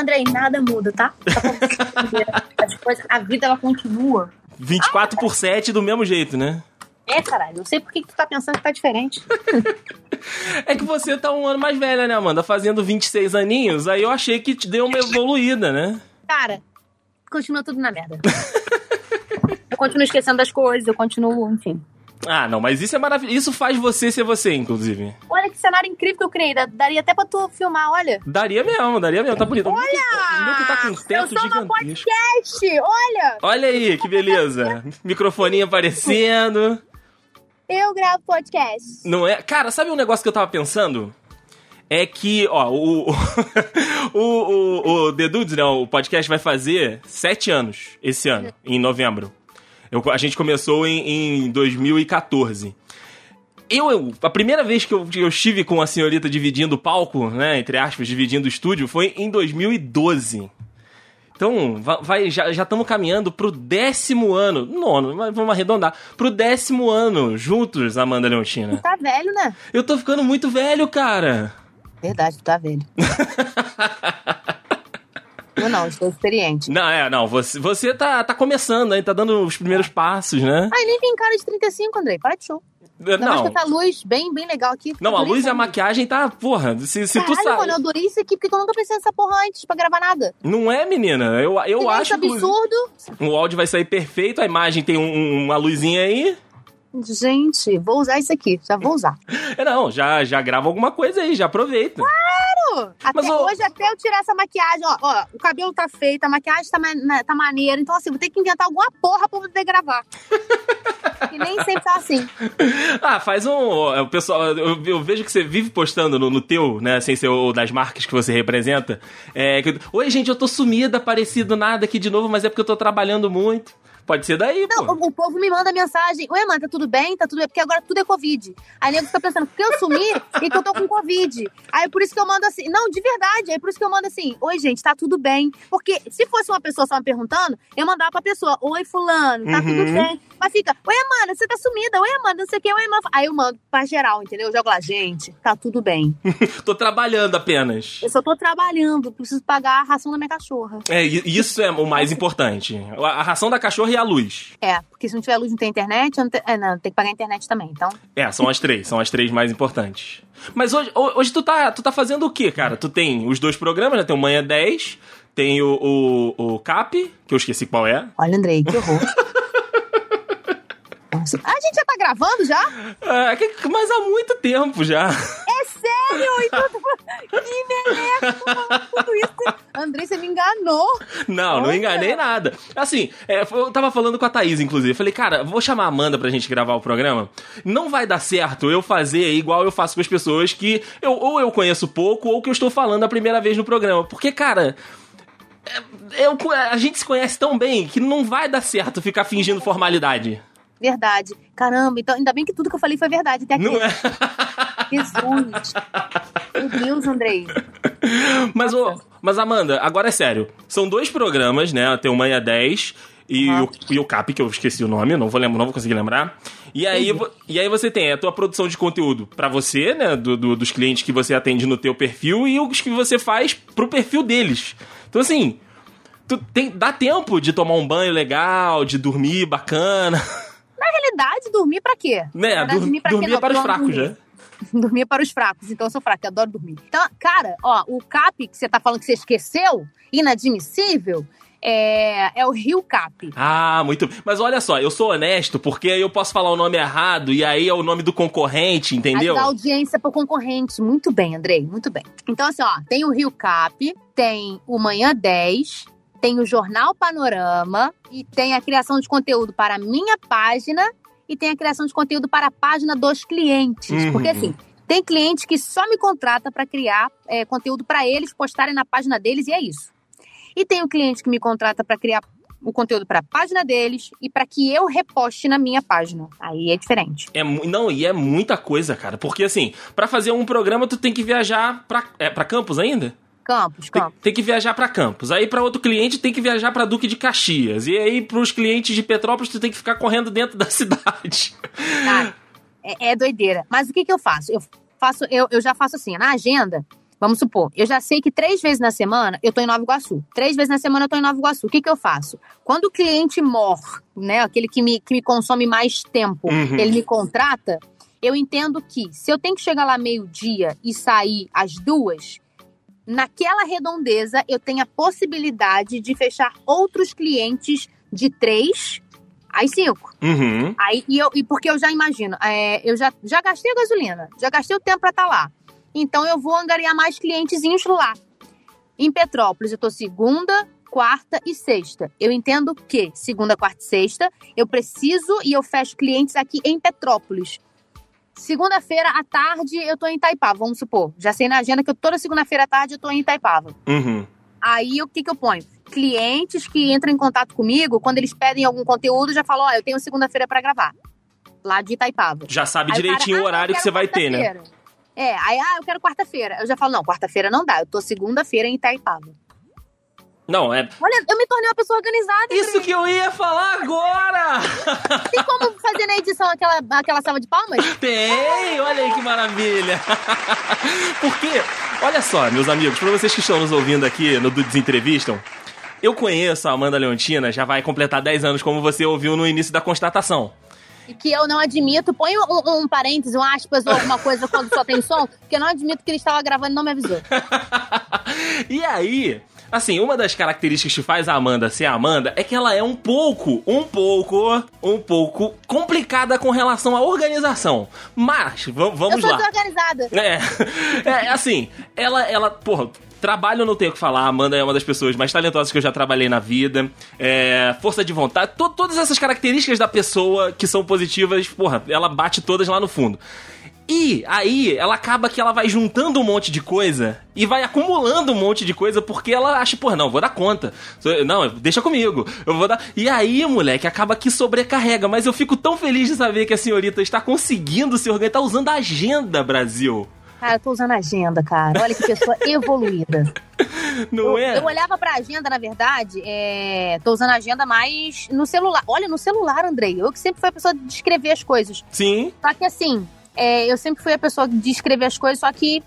Andrei, nada muda, tá? As coisas, a vida ela continua. 24 por 7 do mesmo jeito, né? É, caralho. Não sei por que, que tu tá pensando que tá diferente. É que você tá um ano mais velha, né, Amanda? Fazendo 26 aninhos, aí eu achei que te deu uma evoluída, né? Cara, continua tudo na merda. eu continuo esquecendo das coisas, eu continuo, enfim. Ah, não, mas isso é maravilhoso. Isso faz você ser você, inclusive. Olha que cenário incrível que eu criei. Daria até pra tu filmar, olha. Daria mesmo, daria mesmo. Tá bonito. Olha! O meu que tá com um eu teto sou podcast! Olha! Olha aí, que beleza. Microfoninho aparecendo. Eu gravo podcast. Não é? Cara, sabe um negócio que eu tava pensando? É que, ó, o, o, o, o The Dudes, né, o podcast vai fazer sete anos esse ano, em novembro. Eu- a gente começou em, em 2014. Eu, eu- a primeira vez que eu, eu estive com a senhorita dividindo o palco, né, entre aspas, dividindo o estúdio, foi em 2012. Então, va- vai, já estamos caminhando pro décimo ano, nono, vamos arredondar, pro décimo ano, juntos, Amanda Leontina. Tá velho, né? Eu tô ficando muito velho, cara. Verdade, tu tá velho. eu não, estou experiente. Não, é, não, você, você tá, tá começando, aí tá dando os primeiros passos, né? Ai, nem tem cara de 35, Andrei. Para de show. Mais Não, essa luz bem, bem legal aqui. não, a luz e a essa maquiagem tá, porra, se, se tu Caralho, sabe. mano, eu adorei isso aqui, porque eu nunca pensei nessa porra antes pra gravar nada. Não é, menina? Eu, eu Silêncio acho que absurdo. o áudio vai sair perfeito, a imagem tem um- uma luzinha aí. Gente, vou usar isso aqui. Já vou usar. É, não, já, já grava alguma coisa aí, já aproveita. Claro! Até Mas, hoje, até eu tirar essa maquiagem, ó, ó, o cabelo tá feito, a maquiagem tá, ma- tá maneira. Então, assim, vou ter que inventar alguma porra pra poder gravar. e nem sempre tá assim. Ah, faz um. é, O pessoal, eu, eu vejo que você vive postando no, no teu, né? Sem ser o das marcas que você representa. É, que, Oi, gente, eu tô sumida, aparecido nada aqui de novo, mas é porque eu tô trabalhando muito. Pode ser daí, Não, pô. o, povo me manda mensagem. Oi, mano, tá tudo bem? Tá tudo bem? Porque agora tudo é Covid. Aí nego fica pensando, porque eu sumi e que eu tô com Covid. Aí por isso que eu mando assim. Não, de verdade. Aí por isso que eu mando assim. Oi, gente, tá tudo bem. Porque se fosse uma pessoa só me perguntando, eu mandava pra pessoa. Oi, fulano, tá Uhum. tudo bem. Mas fica, oi, Amanda, você tá sumida. Oi, Amanda, não sei o que. Aí eu mando pra geral, entendeu? Eu jogo lá, gente, tá tudo bem. Tô trabalhando apenas. Eu só tô trabalhando, preciso pagar a ração da minha cachorra. É, isso é o mais importante. A a ração da cachorra e a luz. É, porque se não tiver luz, não tem internet, não tem, é, não, tem que pagar a internet também. Então, É, são as três, são as três mais importantes. Mas hoje, ho- hoje tu, tá, tu tá fazendo o quê, cara? Tu tem os dois programas, né? Tem o Manhã 10, tem o, o, o CAP, que eu esqueci qual é. Olha, Andrei, que horror. Nossa. A gente já tá gravando já? É, mas há muito tempo já. É sério? Então, que Tudo isso. Andrei, você me enganou. Não, não Olha. enganei nada. Assim, é, eu tava falando com a Thaís, inclusive. Falei, cara, vou chamar a Amanda pra gente gravar o programa. Não vai dar certo eu fazer igual eu faço com as pessoas que eu, ou eu conheço pouco ou que eu estou falando a primeira vez no programa. Porque, cara. é- eu- a gente se conhece tão bem que não vai dar certo ficar fingindo formalidade. Verdade. Caramba, então ainda bem que tudo que eu falei foi verdade até aqui. Não é? Jesus. Meu Deus, Andrei. Mas, ô, mas Amanda, agora é sério. São dois programas, né? Tem o Manhã 10 e, Aham. o, e o CAP, que eu esqueci o nome, não vou, lembrar, não vou conseguir lembrar. E aí, e aí você tem a tua produção de conteúdo pra você, né? Do, do- dos clientes que você atende no teu perfil e os que você faz pro perfil deles. Então, assim, tu tem, dá tempo de tomar um banho legal, de dormir bacana. Na realidade, dormir pra quê? Né? Verdade, Dur- pra quê? dormir Não, é para os fracos, dormir. né? Dormir para os fracos, então eu sou fraca, eu adoro dormir. Então, cara, ó, o CAP que você tá falando que você esqueceu, inadmissível, é, é o Rio CAP. Ah, muito. Mas olha só, eu sou honesto, porque aí eu posso falar o nome errado e aí é o nome do concorrente, entendeu? Audiência pro concorrente. Muito bem, Andrei, muito bem. Então, assim, ó, tem o Rio Cap, tem o Manhã 10, tem o Jornal Panorama e tem a criação de conteúdo para a minha página e tem a criação de conteúdo para a página dos clientes. Uhum. Porque, assim, tem cliente que só me contrata para criar é, conteúdo para eles postarem na página deles e é isso. E tem o cliente que me contrata para criar o conteúdo para a página deles e para que eu reposte na minha página. Aí é diferente. É, não, e é muita coisa, cara. Porque assim, pra fazer um programa, tu tem que viajar pra, é, pra Campos ainda? Campos, Tem, Campos. tem que viajar pra Campos. Aí pra outro cliente tem que viajar pra Duque de Caxias. E aí pros clientes de Petrópolis tu tem que ficar correndo dentro da cidade. Cara, é, é doideira. Mas o que, que eu faço? Eu faço, eu, eu já faço assim, na agenda, Vamos supor, eu já sei que três vezes na semana eu tô em Nova Iguaçu. Três vezes na semana eu tô em Nova Iguaçu. O que, que eu faço? Quando o cliente morre, né? Aquele que me, que me consome mais tempo, Uhum. ele me contrata, eu entendo que se eu tenho que chegar lá meio-dia e sair às duas, naquela redondeza eu tenho a possibilidade de fechar outros clientes de três às cinco. Uhum. Aí, e, eu, e porque eu já imagino, é, eu já, já gastei a gasolina, já gastei o tempo pra estar lá. Então eu vou angariar mais clientezinhos lá. Em Petrópolis, eu tô segunda, quarta e sexta. Eu entendo que segunda, quarta e sexta eu preciso e eu fecho clientes aqui em Petrópolis. Segunda-feira à tarde eu tô em Itaipava, vamos supor. Já sei na agenda que eu, toda segunda-feira à tarde eu tô em Itaipava. Uhum. Aí o que, que eu ponho? Clientes que entram em contato comigo, quando eles pedem algum conteúdo, já falo, ó, eu tenho segunda-feira pra gravar. Lá de Itaipava. Já sabe Aí direitinho cara, o "Ah, horário que você vai ter, né? quarta-feira." É, aí, ah, eu quero quarta-feira. Eu já falo, não, quarta-feira não dá, eu tô segunda-feira em Itaipava. Não, é. Olha, eu me tornei uma pessoa organizada. Isso que eu ia falar agora! Tem como na edição aquela, aquela salva de palmas? Tem! Olha aí que maravilha! Porque, olha só, meus amigos, para vocês que estão nos ouvindo aqui no Dudes Entrevistam, eu conheço a Amanda Leontina, já vai completar 10 anos, como você ouviu no início da constatação. Que eu não admito. Põe um, um parênteses, um aspas ou alguma coisa quando só tem som, porque eu não admito que ele estava gravando e não me avisou. e aí, assim, uma das características que faz a Amanda ser a Amanda é que ela é um pouco, um pouco, um pouco complicada com relação à organização. Mas, v- Eu vamos sou lá. desorganizada. É, é assim, ela, ela, porra, trabalho eu não tenho o que falar, a Amanda é uma das pessoas mais talentosas que eu já trabalhei na vida, é, força de vontade, to- todas essas características da pessoa que são positivas, porra, ela bate todas lá no fundo. E aí, ela acaba que ela vai juntando um monte de coisa e vai acumulando um monte de coisa porque ela acha, pô, não, vou dar conta. Não, deixa comigo. Eu vou dar. E aí, moleque, acaba que sobrecarrega. Mas eu fico tão feliz de saber que a senhorita está conseguindo se organizar, tá usando a agenda, Brasil. Cara, eu tô usando agenda, cara. Olha que pessoa evoluída. Não eu, é? eu olhava pra agenda, na verdade, é, tô usando a agenda mais no celular. Olha, no celular, Andrei. Eu que sempre fui a pessoa de escrever as coisas. Sim. Só que assim, é, eu sempre fui a pessoa de escrever as coisas, só que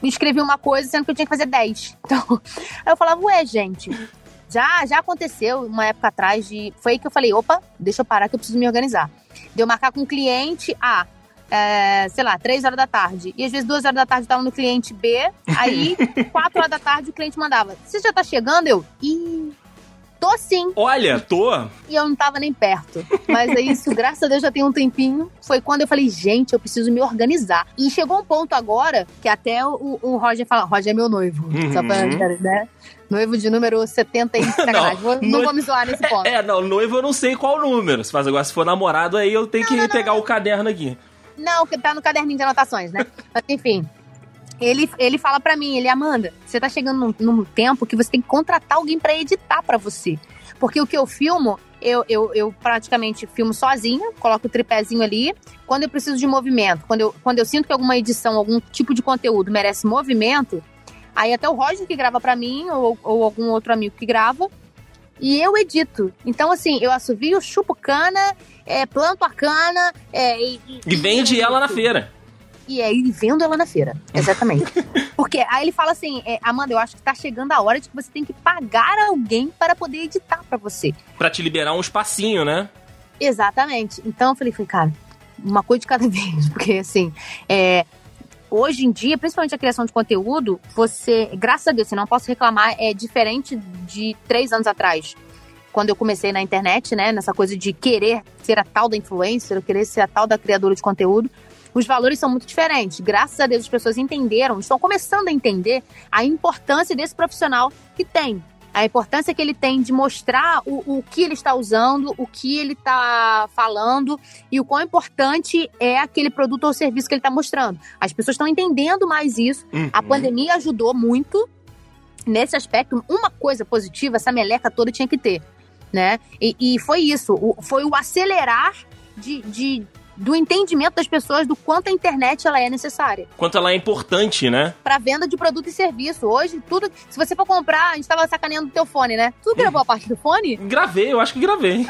escrevi uma coisa sendo que eu tinha que fazer 10. Então, aí eu falava, ué, gente, já, já aconteceu uma época atrás de. Foi aí que eu falei, opa, deixa eu parar que eu preciso me organizar. De eu marcar com um cliente A. é, sei lá, 3 horas da tarde. E às vezes 2 horas da tarde eu tava no cliente B. Aí, 4 horas da tarde, o cliente mandava: Você já tá chegando? Eu. Ih, tô sim. Olha, tô. E eu não tava nem perto. Mas é isso, graças a Deus já tem um tempinho. Foi quando eu falei, gente, eu preciso me organizar. E chegou um ponto agora que até o, o Roger fala: Roger é meu noivo. Uhum. Só pra, né? Noivo de número 70 e sacanagem. Vou- não, noivo- vou me zoar nesse ponto. É, não, noivo eu não sei qual número. Se faz agora, se for namorado, aí eu tenho que pegar o caderno aqui. Não, tá no caderninho de anotações, né? Mas enfim. Ele, ele fala pra mim, ele, Amanda, você tá chegando num, num tempo que você tem que contratar alguém pra editar pra você. Porque o que eu filmo, eu, eu, eu praticamente filmo sozinha, coloco o tripézinho ali. Quando eu preciso de movimento, quando eu, quando eu sinto que alguma edição, algum tipo de conteúdo merece movimento, aí até o Roger que grava pra mim, ou, ou algum outro amigo que grava, e eu edito. Então, assim, eu assovio, chupo cana, é, planto a cana, é, e, E vende ela na feira. E aí vendo ela na feira. Exatamente. Porque aí ele fala assim, é, Amanda, eu acho que tá chegando a hora de que você tem que pagar alguém para poder editar pra você. Pra te liberar um espacinho, né? Exatamente. Então eu falei, falei, cara, uma coisa de cada vez. Porque assim, é, hoje em dia, principalmente a criação de conteúdo, você, graças a Deus, se não posso reclamar, é diferente de três anos atrás. Quando eu comecei na internet, né, nessa coisa de querer ser a tal da influencer, querer ser a tal da criadora de conteúdo, os valores são muito diferentes. Graças a Deus as pessoas entenderam, estão começando a entender a importância desse profissional que tem. A importância que ele tem de mostrar o, o que ele está usando, o que ele está falando e o quão importante é aquele produto ou serviço que ele está mostrando. As pessoas estão entendendo mais isso. Uhum. A pandemia ajudou muito nesse aspecto. Uma coisa positiva, essa meleca toda tinha que ter, né? E, e foi isso, o- foi o acelerar de, de- do entendimento das pessoas do quanto a internet ela é necessária Quanto ela é importante, né? para venda de produto e serviço. Hoje, tudo, se você for comprar, a gente tava sacaneando o teu fone, né? Tu gravou a parte do fone? Gravei, eu acho que gravei.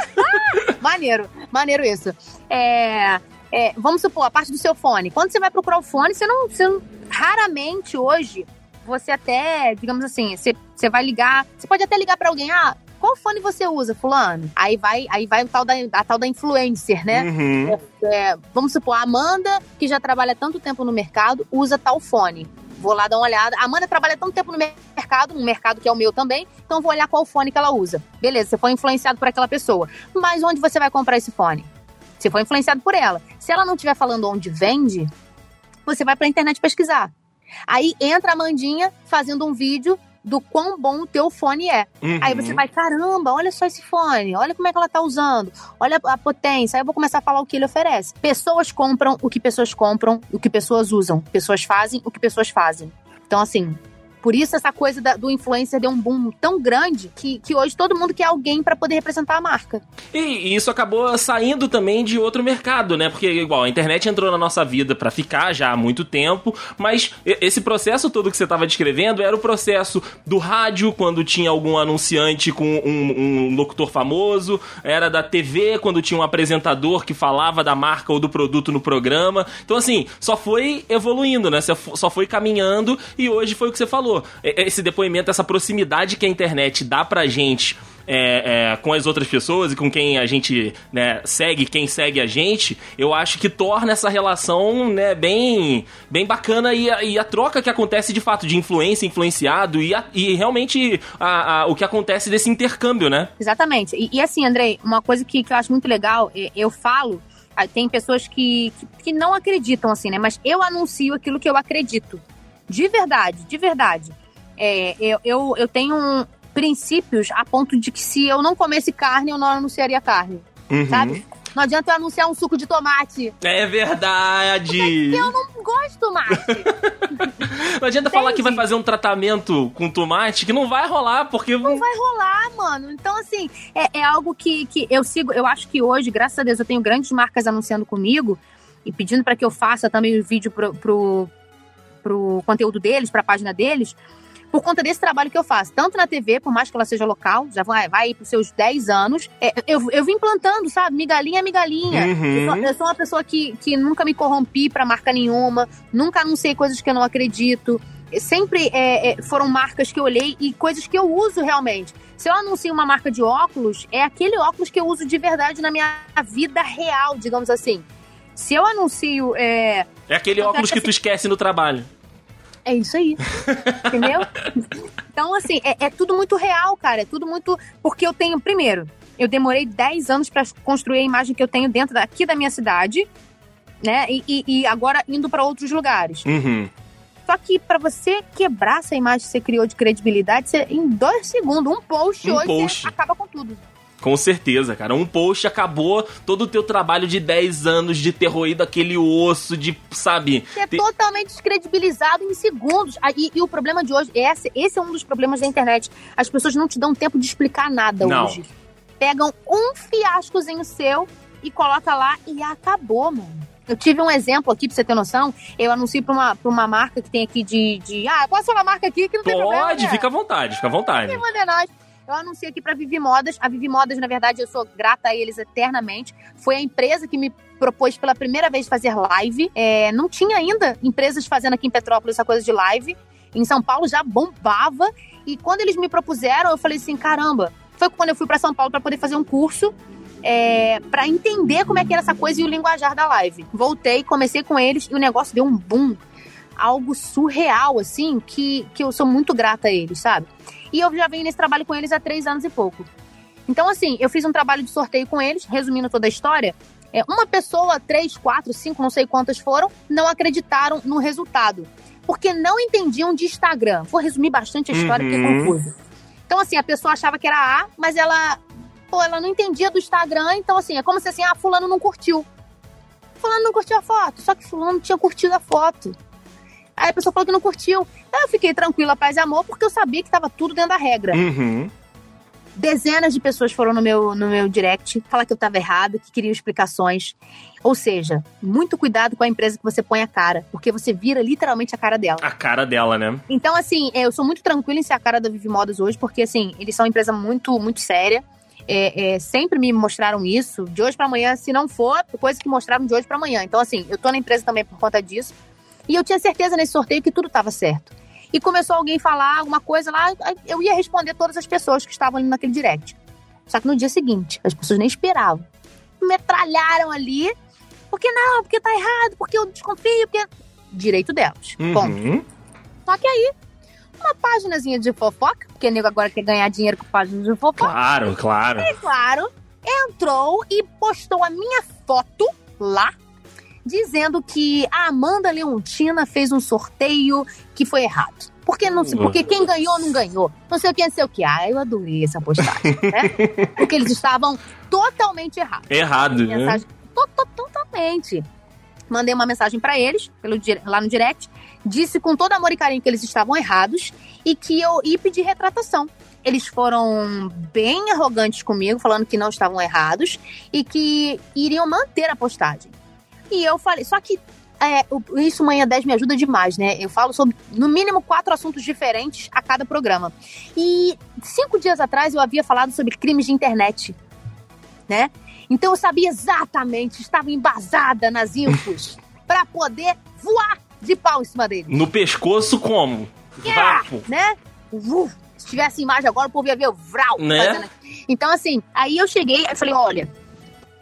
Maneiro, maneiro isso. É, é, vamos supor, a parte do seu fone. Quando você vai procurar o fone, você não, você não- raramente hoje você até, digamos assim, você, você vai ligar, você pode até ligar para alguém, ah, qual fone você usa, fulano? Aí vai, aí vai o tal da, a tal da influencer, né? Uhum. É, é, vamos supor, a Amanda, que já trabalha tanto tempo no mercado, usa tal fone. Vou lá dar uma olhada. A Amanda trabalha tanto tempo no mercado, um mercado que é o meu também, então vou olhar qual fone que ela usa. Beleza, você foi influenciado por aquela pessoa. Mas onde você vai comprar esse fone? Você foi influenciado por ela. Se ela não estiver falando onde vende, você vai pra internet pesquisar. Aí entra a Mandinha fazendo um vídeo do quão bom o teu fone é. Uhum. Aí você vai, caramba, olha só esse fone, olha como é que ela tá usando, olha a potência. Aí eu vou começar a falar o que ele oferece. Pessoas compram o que pessoas compram, o que pessoas usam. Pessoas fazem o que pessoas fazem. Então, assim, por isso essa coisa da, do influencer deu um boom tão grande que, que hoje todo mundo quer alguém para poder representar a marca. E, e, isso acabou saindo também de outro mercado, né? Porque, igual, a internet entrou na nossa vida para ficar já há muito tempo, mas esse processo todo que você estava descrevendo era o processo do rádio, quando tinha algum anunciante com um, um locutor famoso, era da TV, quando tinha um apresentador que falava da marca ou do produto no programa. Então, assim, só foi evoluindo, né? Só foi caminhando e hoje foi o que você falou esse depoimento, essa proximidade que a internet dá pra gente é, é, com as outras pessoas e com quem a gente né, segue, quem segue a gente, eu acho que torna essa relação né, bem, bem bacana e a, e a troca que acontece de fato de influência, influenciado e, a, e realmente a, o que acontece desse intercâmbio, né? Exatamente. E, e assim, Andrei, uma coisa que, que eu acho muito legal, eu falo tem pessoas que, que, que, não acreditam assim, né? Mas eu anuncio aquilo que eu acredito. De verdade, de verdade. É, eu, eu, eu tenho princípios a ponto de que se eu não comesse carne, eu não anunciaria carne. Uhum. Sabe? Não adianta eu anunciar um suco de tomate. É verdade. Porque eu não gosto de tomate. não adianta Entendi. falar que vai fazer um tratamento com tomate que não vai rolar, porque. Não vai rolar, mano. Então, assim, é, é algo que, que eu sigo. Eu acho que hoje, graças a Deus, eu tenho grandes marcas anunciando comigo e pedindo para que eu faça também o vídeo pro, pro, pro conteúdo deles, pra página deles, por conta desse trabalho que eu faço, tanto na TV, por mais que ela seja local, já vai, vai para os seus 10 anos, é, eu, eu vim plantando, sabe? Migalhinha, migalhinha. Uhum. Eu, sou, eu, sou, uma pessoa que, que nunca me corrompi para marca nenhuma, nunca anunciei coisas que eu não acredito. Sempre é, é, foram marcas que eu olhei e coisas que eu uso realmente. Se eu anuncio uma marca de óculos, é aquele óculos que eu uso de verdade na minha vida real, digamos assim. Se eu anuncio. É, é aquele óculos que tu esquece no trabalho. É isso aí. Entendeu? Então, assim, é, é, tudo muito real, cara. É tudo muito. Porque eu tenho, primeiro, eu demorei 10 anos para construir a imagem que eu tenho dentro daqui da minha cidade, né? E, e, e agora indo para outros lugares. Uhum. Só que para você quebrar essa imagem que você criou de credibilidade, você, em dois segundos, um post um hoje, post. acaba com tudo. Com certeza, cara. Um post acabou todo o teu trabalho de 10 anos de ter roído aquele osso, de, sabe? é totalmente descredibilizado em segundos. Ah, e, e, o problema de hoje, esse, esse é um dos problemas da internet. As pessoas não te dão tempo de explicar nada não. hoje. Pegam um fiascozinho seu e coloca lá e acabou, mano. Eu tive um exemplo aqui, pra você ter noção. Eu anuncio pra uma, pra uma marca que tem aqui de, de. Ah, posso falar marca aqui que não tem Pode, problema. Pode, né? fica à vontade, fica à vontade. Quem manda é nós. Eu anunciei aqui para Vivi Modas. A Vivi Modas, na verdade, eu sou grata a eles eternamente. Foi a empresa que me propôs pela primeira vez fazer live. É, não tinha ainda empresas fazendo aqui em Petrópolis essa coisa de live. Em São Paulo já bombava. E quando eles me propuseram, eu falei assim: caramba. Foi quando eu fui para São Paulo para poder fazer um curso é, para entender como é que era essa coisa e o linguajar da live. Voltei, comecei com eles e o negócio deu um boom. Algo surreal, assim, que, que eu sou muito grata a eles, sabe? E eu já venho nesse trabalho com eles há três anos e pouco. Então, assim, eu fiz um trabalho de sorteio com eles, resumindo toda a história. É, uma pessoa, três, quatro, cinco, não sei quantas foram, não acreditaram no resultado. Porque não entendiam de Instagram. Vou resumir bastante a história, uhum. porque é confuso. Então, assim, a pessoa achava que era A, mas ela, pô, ela não entendia do Instagram. Então, assim, é como se assim, ah, fulano não curtiu. Fulano não curtiu a foto. Só que fulano tinha curtido a foto. Aí a pessoa falou que não curtiu. Aí eu fiquei tranquila, paz e amor, porque eu sabia que estava tudo dentro da regra. Uhum. Dezenas de pessoas foram no meu, no meu direct falar que eu estava errado, que queriam explicações. Ou seja, muito cuidado com a empresa que você põe a cara, porque você vira literalmente a cara dela. A cara dela, né? Então, assim, eu sou muito tranquila em ser a cara da Vivi Modas hoje, porque, assim, eles são uma empresa muito, muito séria. É, é, sempre me mostraram isso, de hoje para amanhã, se não for, coisa que mostraram de hoje para amanhã. Então, assim, eu tô na empresa também por conta disso. E eu tinha certeza nesse sorteio que tudo estava certo. e começou alguém a falar alguma coisa lá, eu ia responder todas as pessoas que estavam ali naquele direct. Só que no dia seguinte, as pessoas nem esperavam. Metralharam ali. Porque não, porque tá errado, porque eu desconfio, porque. Direito delas. Uhum. Ponto. Só que aí, uma páginazinha de fofoca, porque nego agora quer ganhar dinheiro com página de fofoca. Claro, claro. E claro, entrou e postou a minha foto lá, dizendo que a Amanda Leontina fez um sorteio que foi errado. Porque, não, porque quem ganhou não ganhou. Não sei o que, não sei o que. Ah, eu adorei essa postagem, né? Porque eles estavam totalmente errados. Errado, né? Mensagem, to- to- Totalmente. Mandei uma mensagem pra eles, pelo, lá no direct, disse com todo amor e carinho que eles estavam errados e que eu ia pedir retratação. Eles foram bem arrogantes comigo, falando que não estavam errados e que iriam manter a postagem. E eu falei, só que é, isso Manhã 10 me ajuda demais, né? Eu falo sobre, no mínimo, quatro assuntos diferentes a cada programa. E cinco dias atrás eu havia falado sobre crimes de internet, né? Então eu sabia exatamente, estava embasada nas infos para poder voar de pau em cima dele. No pescoço, como? Yeah! Vapo. né? Uf, se tivesse imagem agora, o povo ia ver o Vral. Né? fazendo. Então, assim, aí eu cheguei e falei, olha,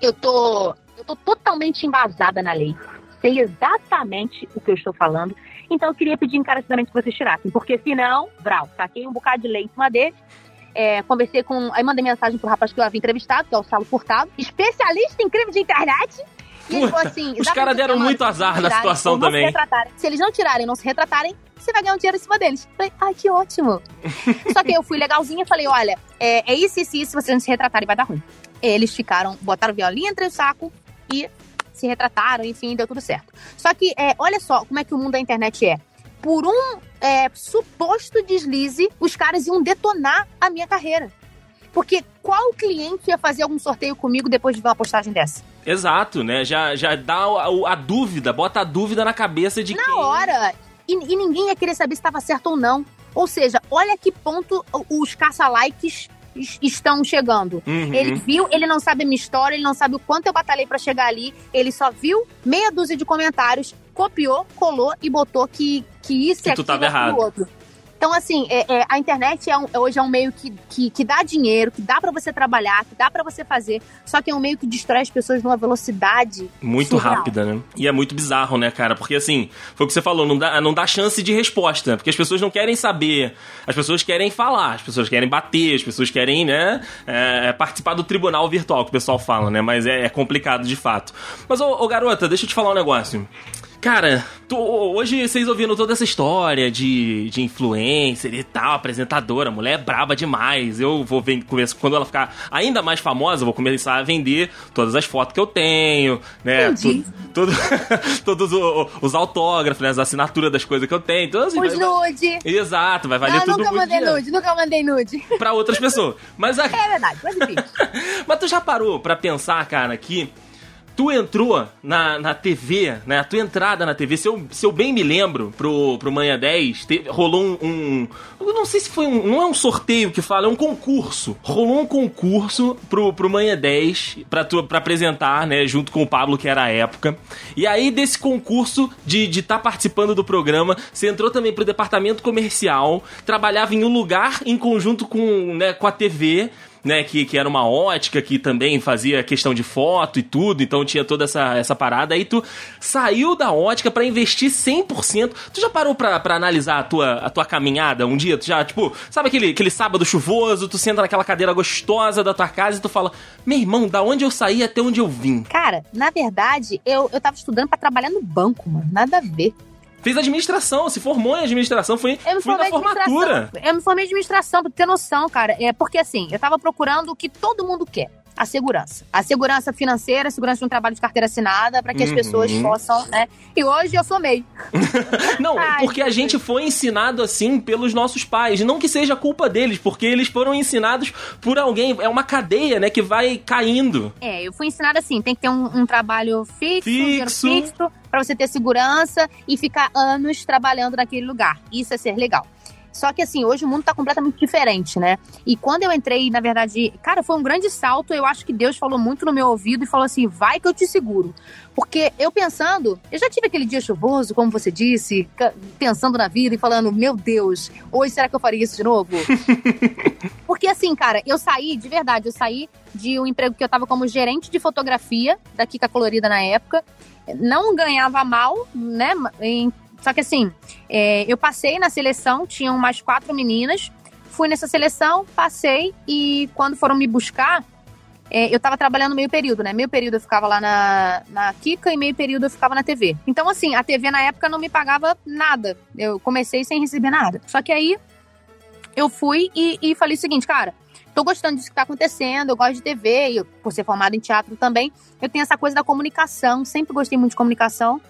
eu tô, eu tô totalmente embasada na lei. Sei exatamente o que eu estou falando. Então, eu queria pedir encarecidamente que vocês tirassem. Porque senão, Vral, saquei um bocado de lei em cima dele. É, conversei com. Aí mandei mensagem pro rapaz que eu havia entrevistado, que é o Salo Furtado, especialista em crime de internet. E ele Puta, falou assim: os caras deram muito azar se na situação se também. retratarem. Se eles não tirarem, não se retratarem, você vai ganhar um dinheiro em cima deles. Falei, ai, que ótimo. Só que eu fui legalzinha e falei, olha, é, é isso, isso, isso, se vocês não se retratarem, vai dar ruim. Eles ficaram, botaram o violinho entre o saco e se retrataram, enfim, deu tudo certo. Só que, é, olha só como é que o mundo da internet é. Por um é, suposto deslize, os caras iam detonar a minha carreira. Porque qual cliente ia fazer algum sorteio comigo depois de ver uma postagem dessa? Exato, né? Já, já dá a, a dúvida, bota a dúvida na cabeça de Na quem... hora. E, e ninguém ia querer saber se estava certo ou não. Ou seja, olha que ponto os caça-likes es- estão chegando. Uhum. Ele viu, ele não sabe a minha história, ele não sabe o quanto eu batalhei pra chegar ali. Ele só viu meia dúzia de comentários, copiou, colou e botou que, que isso Que tu aquilo aquilo errado. outro. Então, assim, é- é, a internet é um- é hoje é um meio que, que, que dá dinheiro, que dá pra você trabalhar, que dá pra você fazer, só que é um meio que destrói as pessoas numa velocidade Muito surreal. rápida, né? E é muito bizarro, né, cara? Porque assim, foi o que você falou, não dá, não dá chance de resposta. Porque as pessoas não querem saber. As pessoas querem falar, as pessoas querem bater, as pessoas querem, né, é, participar do tribunal virtual que o pessoal fala, né? Mas é, é complicado de fato. Mas, ô, ô, garota, deixa eu te falar um negócio. Cara, tu- hoje vocês ouvindo toda essa história de, de influencer e tal, apresentadora, mulher é braba demais. Eu vou ver, começo, quando ela ficar ainda mais famosa, eu vou começar a vender todas as fotos que eu tenho, né? Entendi. tu- tudo- todos o- os autógrafos, né? As assinaturas das coisas que eu tenho. Assim, Os vai- nude. Exato, vai valer não, tudo nunca mandei dinheiro nude, nunca mandei nude. pra outras pessoas. Mas a, É verdade, mas enfim. mas tu já parou pra pensar, cara, que tu entrou na, na TV, né? A tua entrada na TV, se eu, se eu bem me lembro, pro, pro Manhã 10, te- rolou um, um- não sei se foi um. Não é um sorteio que fala, é um concurso. Rolou um concurso pro, pro Manhã 10 pra, tu, pra apresentar, né? Junto com o Pablo, que era a época. E aí, desse concurso de estar de tá participando do programa, você entrou também pro departamento comercial, trabalhava em um lugar em conjunto com, né, com a TV né, que, que era uma ótica que também fazia questão de foto e tudo, então tinha toda essa, essa parada. Aí tu saiu da ótica pra investir 100%. Tu já parou pra, pra analisar a tua, a tua caminhada um dia? Tu já, tipo, sabe aquele, aquele sábado chuvoso, tu senta naquela cadeira gostosa da tua casa e tu fala: Meu irmão, da onde eu saí até onde eu vim? Cara, na verdade, eu, eu tava estudando pra trabalhar no banco, mano. Nada a ver. Fez administração, se formou em administração, foi, Eu formei na formatura. Eu me formei em administração, pra ter noção, cara. É porque assim, eu tava procurando o que todo mundo quer. A segurança. A segurança financeira, a segurança de um trabalho de carteira assinada, pra que as Uhum. pessoas possam, né? E hoje eu sou MEI. Não, Ai, porque a gente foi ensinado assim pelos nossos pais. Não que seja culpa deles, porque eles foram ensinados por alguém. É uma cadeia, né, que vai caindo. É, eu fui ensinada assim, tem que ter um, um trabalho fixo, um dinheiro Fixo. fixo, pra você ter segurança e ficar anos trabalhando naquele lugar. Isso é ser legal. Só que assim, hoje o mundo tá completamente diferente, né? E quando eu entrei, na verdade, cara, foi um grande salto. Eu acho que Deus falou muito no meu ouvido e falou assim: vai que eu te seguro. Porque eu pensando, eu já tive aquele dia chuvoso, como você disse, pensando na vida e falando, meu Deus, hoje será que eu faria isso de novo? Porque assim, cara, eu saí, de verdade, eu saí de um emprego que eu tava como gerente de fotografia da Kika Colorida na época. Não ganhava mal, né? Só que assim, é, eu passei na seleção, tinham mais quatro meninas. Fui nessa seleção, passei e quando foram me buscar, é, eu tava trabalhando meio período, né? Meio período eu ficava lá na, na Kika e meio período eu ficava na TV. Então, assim, a TV na época não me pagava nada. Eu comecei sem receber nada. Só que aí eu fui e, e falei o seguinte, cara, tô gostando disso que tá acontecendo, eu gosto de TV, eu, por ser formada em teatro também, eu tenho essa coisa da comunicação, sempre gostei muito de comunicação.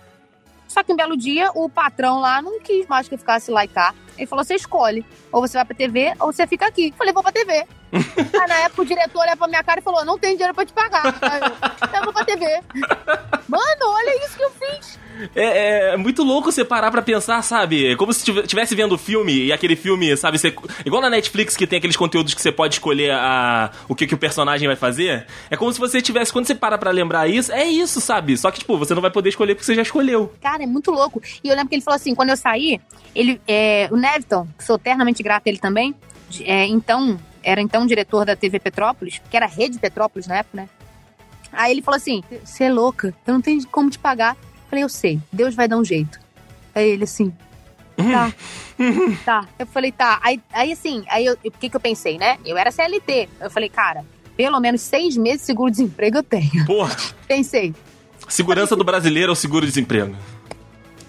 Só que um belo dia, o patrão lá não quis mais que eu ficasse lá e cá. Ele falou: você escolhe. Ou você vai pra TV, ou você fica aqui. Eu falei, vou pra TV. Aí na época o diretor olhou pra minha cara e falou: não tem dinheiro pra te pagar. Aí eu, vou pra TV. Mano, olha isso que eu fiz. É, é, muito louco você parar pra pensar, sabe? Como se estivesse vendo o filme e aquele filme, sabe? Você, igual na Netflix que tem aqueles conteúdos que você pode escolher a, o que, que o personagem vai fazer. É como se você tivesse, quando você para pra lembrar isso, é isso, sabe? Só que, tipo, você não vai poder escolher porque você já escolheu. Cara, é muito louco. E eu lembro que ele falou assim: quando eu saí, ele, é, o Neviton, que sou eternamente grato a ele também, é, então, era então diretor da TV Petrópolis, que era Rede Petrópolis na época, né? Aí ele falou assim: você é louca, eu não tenho como te pagar. Falei, eu sei, Deus vai dar um jeito. Aí ele assim, tá, tá. Eu falei, tá. Aí, aí assim, aí o que que eu pensei, né? Eu era CLT. Eu falei, cara, pelo menos seis meses de seguro-desemprego eu tenho. Porra. Pensei. Segurança do brasileiro é o seguro-desemprego.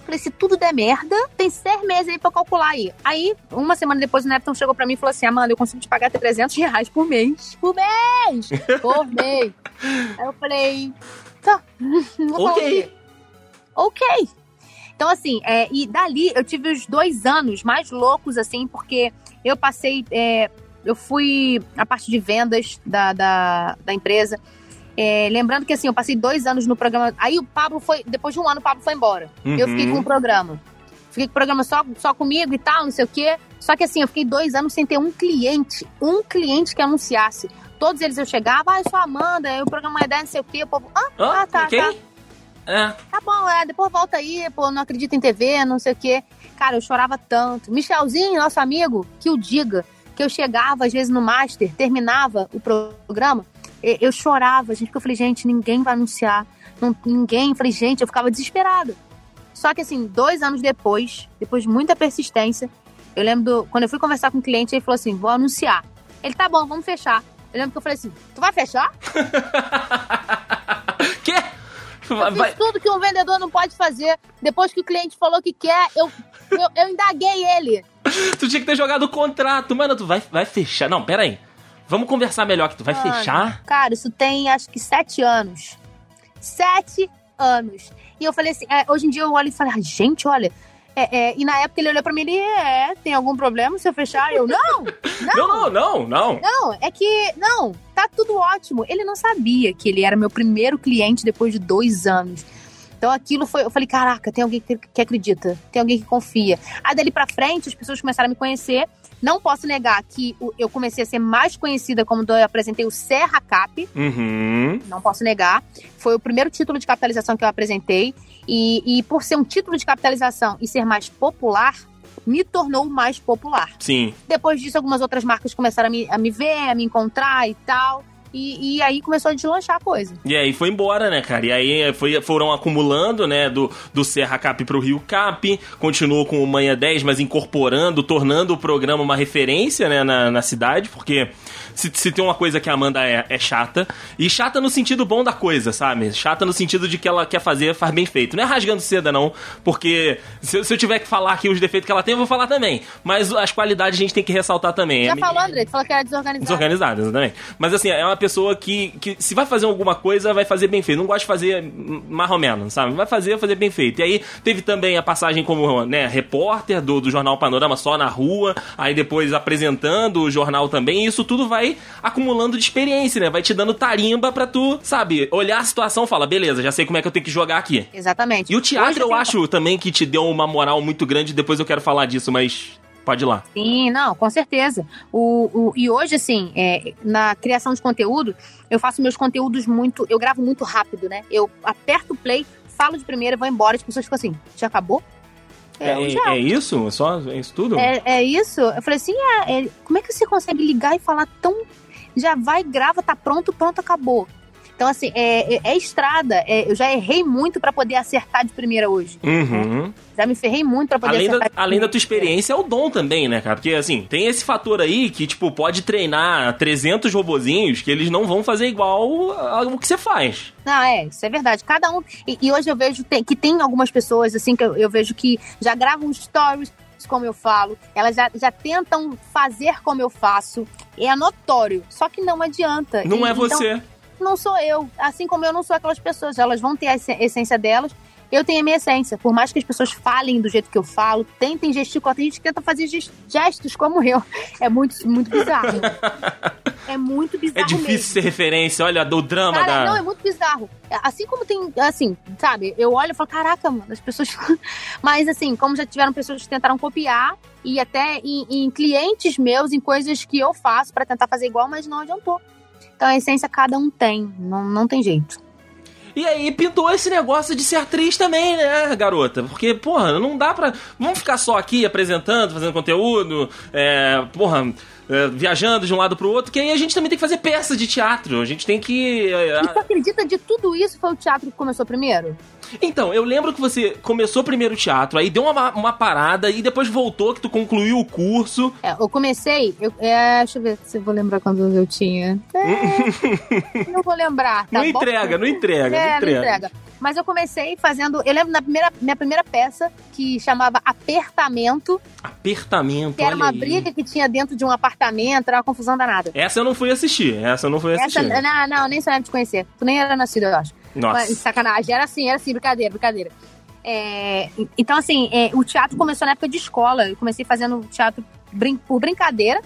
Falei, se tudo der merda, tem seis meses aí pra calcular aí. Aí, uma semana depois, o Nepton chegou pra mim e falou assim, Amanda, eu consigo te pagar até 300 reais por mês. Por mês! por mês! Aí eu falei, tá. ok ok. Então, assim, é, e dali eu tive os dois anos mais loucos, assim, porque eu passei. É, eu fui a parte de vendas da, da, da empresa. É, lembrando que assim, eu passei dois anos no programa. Aí o Pablo foi. Depois de um ano, o Pablo foi embora. Uhum. Eu fiquei com o programa. Fiquei com o programa só, só comigo e tal, não sei o quê. Só que assim, eu fiquei dois anos sem ter um cliente. Um cliente que anunciasse. Todos eles eu chegava, ah, eu sou a Amanda, eu programa uma ideia, não sei o quê. O povo, ah, ah, ah tá, tá. É. Tá bom, é, depois volta aí, pô, não acredito em TV, não sei o quê. Cara, eu chorava tanto. Michelzinho, nosso amigo, que o diga, que eu chegava às vezes no Master, terminava o programa, eu chorava, gente, porque eu falei, gente, ninguém vai anunciar. Não, ninguém. Eu falei, gente, eu ficava desesperada. Só que assim, dois anos depois, depois de muita persistência, eu lembro do, quando eu fui conversar com o cliente, ele falou assim: vou anunciar. Ele, tá bom, vamos fechar. Eu lembro que eu falei assim: tu vai fechar? Quê? Eu fiz tudo que um vendedor não pode fazer. Depois que o cliente falou que quer, eu, eu, eu indaguei ele. tu tinha que ter jogado o contrato. Mano, tu vai, vai fechar. Não, pera aí. Vamos conversar melhor que tu vai Mano, fechar? Cara, isso tem acho que sete anos. Sete anos. E eu falei assim, é, hoje em dia eu olho e falo, ah, gente, olha, é, é, e na época ele olhou pra mim e é, tem algum problema se eu fechar? Eu, não, não. não, não, não, não. é que, não, tá tudo ótimo. Ele não sabia que ele era meu primeiro cliente depois de dois anos. Então aquilo foi, eu falei, caraca, tem alguém que, que acredita, tem alguém que confia. Aí dali pra frente, as pessoas começaram a me conhecer. Não posso negar que eu comecei a ser mais conhecida como eu apresentei o Serra Cap. Uhum. Não posso negar. Foi o primeiro título de capitalização que eu apresentei. E, e por ser um título de capitalização e ser mais popular, me tornou mais popular. Sim. Depois disso, algumas outras marcas começaram a me, a me ver, a me encontrar e tal. E, e, aí começou a deslanchar a coisa. E aí foi embora, né, cara? E aí foi, foram acumulando, né, do, do Serra Cap pro Rio Cap, continuou com o Manhã 10, mas incorporando, tornando o programa uma referência, né, na, na cidade, porque se, se tem uma coisa que a Amanda é, é chata. E chata no sentido bom da coisa, sabe? Chata no sentido de que ela quer fazer, faz bem feito. Não é rasgando seda, não, porque se, se eu tiver que falar aqui os defeitos que ela tem, eu vou falar também. Mas as qualidades a gente tem que ressaltar também. Já é, falou, André? Tu falou que era desorganizada. Desorganizada, exatamente. Mas assim, é uma pessoa que, que se vai fazer alguma coisa, vai fazer bem feito. Não gosta de fazer mais ou menos, sabe? Vai fazer, fazer bem feito. E aí teve também a passagem como né, repórter do, do Jornal Panorama só na rua, aí depois apresentando o jornal também. E isso tudo vai acumulando de experiência, né? Vai te dando tarimba pra tu, sabe, olhar a situação e falar, beleza, já sei como é que eu tenho que jogar aqui. Exatamente. E o teatro Hoje, eu assim, acho também que te deu uma moral muito grande, depois eu quero falar disso, mas Pode ir lá. Sim, não, com certeza. O, o, e hoje, assim, é, na criação de conteúdo, eu faço meus conteúdos muito. Eu gravo muito rápido, né? Eu aperto o play, falo de primeira, vou embora, as pessoas ficam assim, já acabou? É, é, é isso? Só é isso tudo? É, é isso? Eu falei assim, é, é, como é que você consegue ligar e falar tão. Já vai, grava, tá pronto, pronto, acabou. Então, assim, é, é, é estrada. É, eu já errei muito para poder acertar de primeira hoje. Uhum. Né? Já me ferrei muito pra poder além acertar. Da, além da tua experiência, é o dom também, né, cara? Porque, assim, tem esse fator aí que, tipo, pode treinar 300 robozinhos que eles não vão fazer igual o que você faz. Não, é, isso é verdade. Cada um. E, e hoje eu vejo tem, que tem algumas pessoas, assim, que eu, eu vejo que já gravam stories como eu falo, elas já, já tentam fazer como eu faço. É notório, só que não adianta. Não e, é então, você não sou eu. Assim como eu não sou aquelas pessoas. Elas vão ter a essência delas. Eu tenho a minha essência. Por mais que as pessoas falem do jeito que eu falo, tentem gesticular. Tem gente que tenta fazer gestos como eu. É muito, muito bizarro. É muito bizarro. É difícil mesmo. ser referência, olha, do drama Cara, da. Não, é muito bizarro. Assim como tem, assim, sabe, eu olho e falo, caraca, mano, as pessoas. Mas assim, como já tiveram pessoas que tentaram copiar, e até em, em clientes meus, em coisas que eu faço para tentar fazer igual, mas não adiantou. Então a essência cada um tem, não, não tem jeito. E aí pintou esse negócio de ser atriz também, né, garota? Porque, porra, não dá pra. Vamos ficar só aqui apresentando, fazendo conteúdo, é, porra, é, viajando de um lado pro outro, que aí a gente também tem que fazer peça de teatro. A gente tem que. É, e tu acredita de tudo isso foi o teatro que começou primeiro? Então, eu lembro que você começou primeiro o teatro, aí deu uma, uma parada e depois voltou, que tu concluiu o curso. É, eu comecei, eu, é, deixa eu ver se eu vou lembrar quando eu tinha. É, não vou lembrar. Tá não, entrega, não entrega, é, não entrega, não entrega. Mas eu comecei fazendo. Eu lembro na primeira, minha primeira peça, que chamava Apertamento. Apertamento. Que era uma aí. briga que tinha dentro de um apartamento, era uma confusão danada. Essa eu não fui assistir. Essa eu não fui assistir. Essa, não, não, nem sonhava te conhecer. Tu nem era nascido, eu acho. Nossa. Mas, sacanagem. Era assim, era assim, brincadeira, brincadeira. É, então, assim, é, o teatro começou na época de escola. Eu comecei fazendo teatro brin por brincadeira.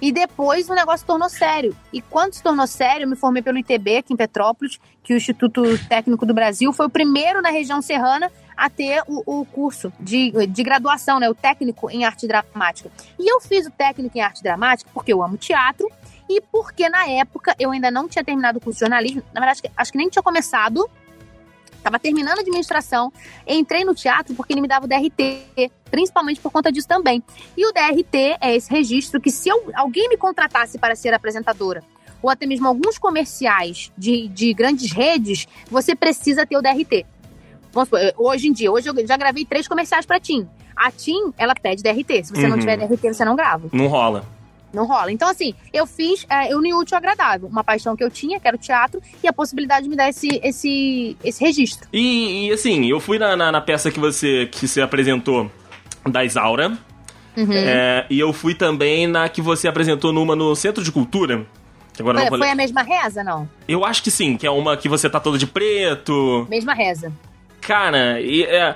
E depois o negócio tornou sério. E quando se tornou sério, eu me formei pelo ITB, aqui em Petrópolis, que o Instituto Técnico do Brasil foi o primeiro na região serrana a ter o, o curso de, de graduação, né? O técnico em arte dramática. E eu fiz o técnico em arte dramática porque eu amo teatro e porque na época eu ainda não tinha terminado o curso de jornalismo. Na verdade, acho que nem tinha começado. Estava terminando a administração, entrei no teatro porque ele me dava o DRT, principalmente por conta disso também. E o DRT é esse registro que se eu, alguém me contratasse para ser apresentadora, ou até mesmo alguns comerciais de, de grandes redes, você precisa ter o DRT. Vamos supor, hoje em dia, hoje eu já gravei três comerciais para TIM. A TIM, ela pede DRT. Se você uhum. não tiver DRT, você não grava. Não rola. Não rola. Então, assim, eu fiz é, o útil agradável. Uma paixão que eu tinha, que era o teatro, e a possibilidade de me dar esse, esse, esse registro. E, e assim, eu fui na, na, na, peça que você, que você apresentou da Isaura. Uhum. É, e eu fui também na que você apresentou numa no Centro de Cultura. Agora foi, foi a mesma reza, não? Eu acho que sim, que é uma que você tá toda de preto. Mesma reza. Cara, e, é,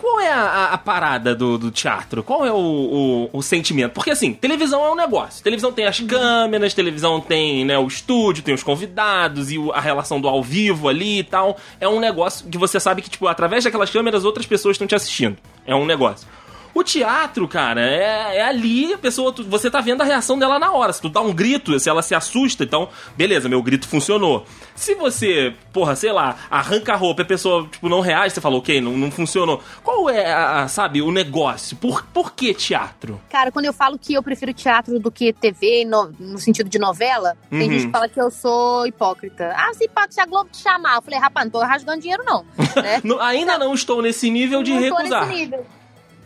qual é a, a, parada do, do, teatro? Qual é o, o, o, sentimento? Porque assim, televisão é um negócio. Televisão tem as câmeras, televisão tem né, o estúdio, tem os convidados e a relação do ao vivo ali e tal. É um negócio que você sabe que, tipo, através daquelas câmeras outras pessoas estão te assistindo. É um negócio. O teatro, cara, é, é ali, a pessoa, tu, você tá vendo a reação dela na hora. Se tu dá um grito, se ela se assusta, então, beleza, meu grito funcionou. Se você, porra, sei lá, arranca a roupa e a pessoa, tipo, não reage, você fala, ok, não, não funcionou. Qual é, a, a, sabe, o negócio? Por, por que teatro? Cara, quando eu falo que eu prefiro teatro do que TV, no, no sentido de novela, uhum. tem gente que fala que eu sou hipócrita. Ah, se pode se a Globo te chamar. Eu falei, rapaz, não tô rasgando dinheiro, não. Né? ainda não estou nesse nível de não recusar. Tô nesse nível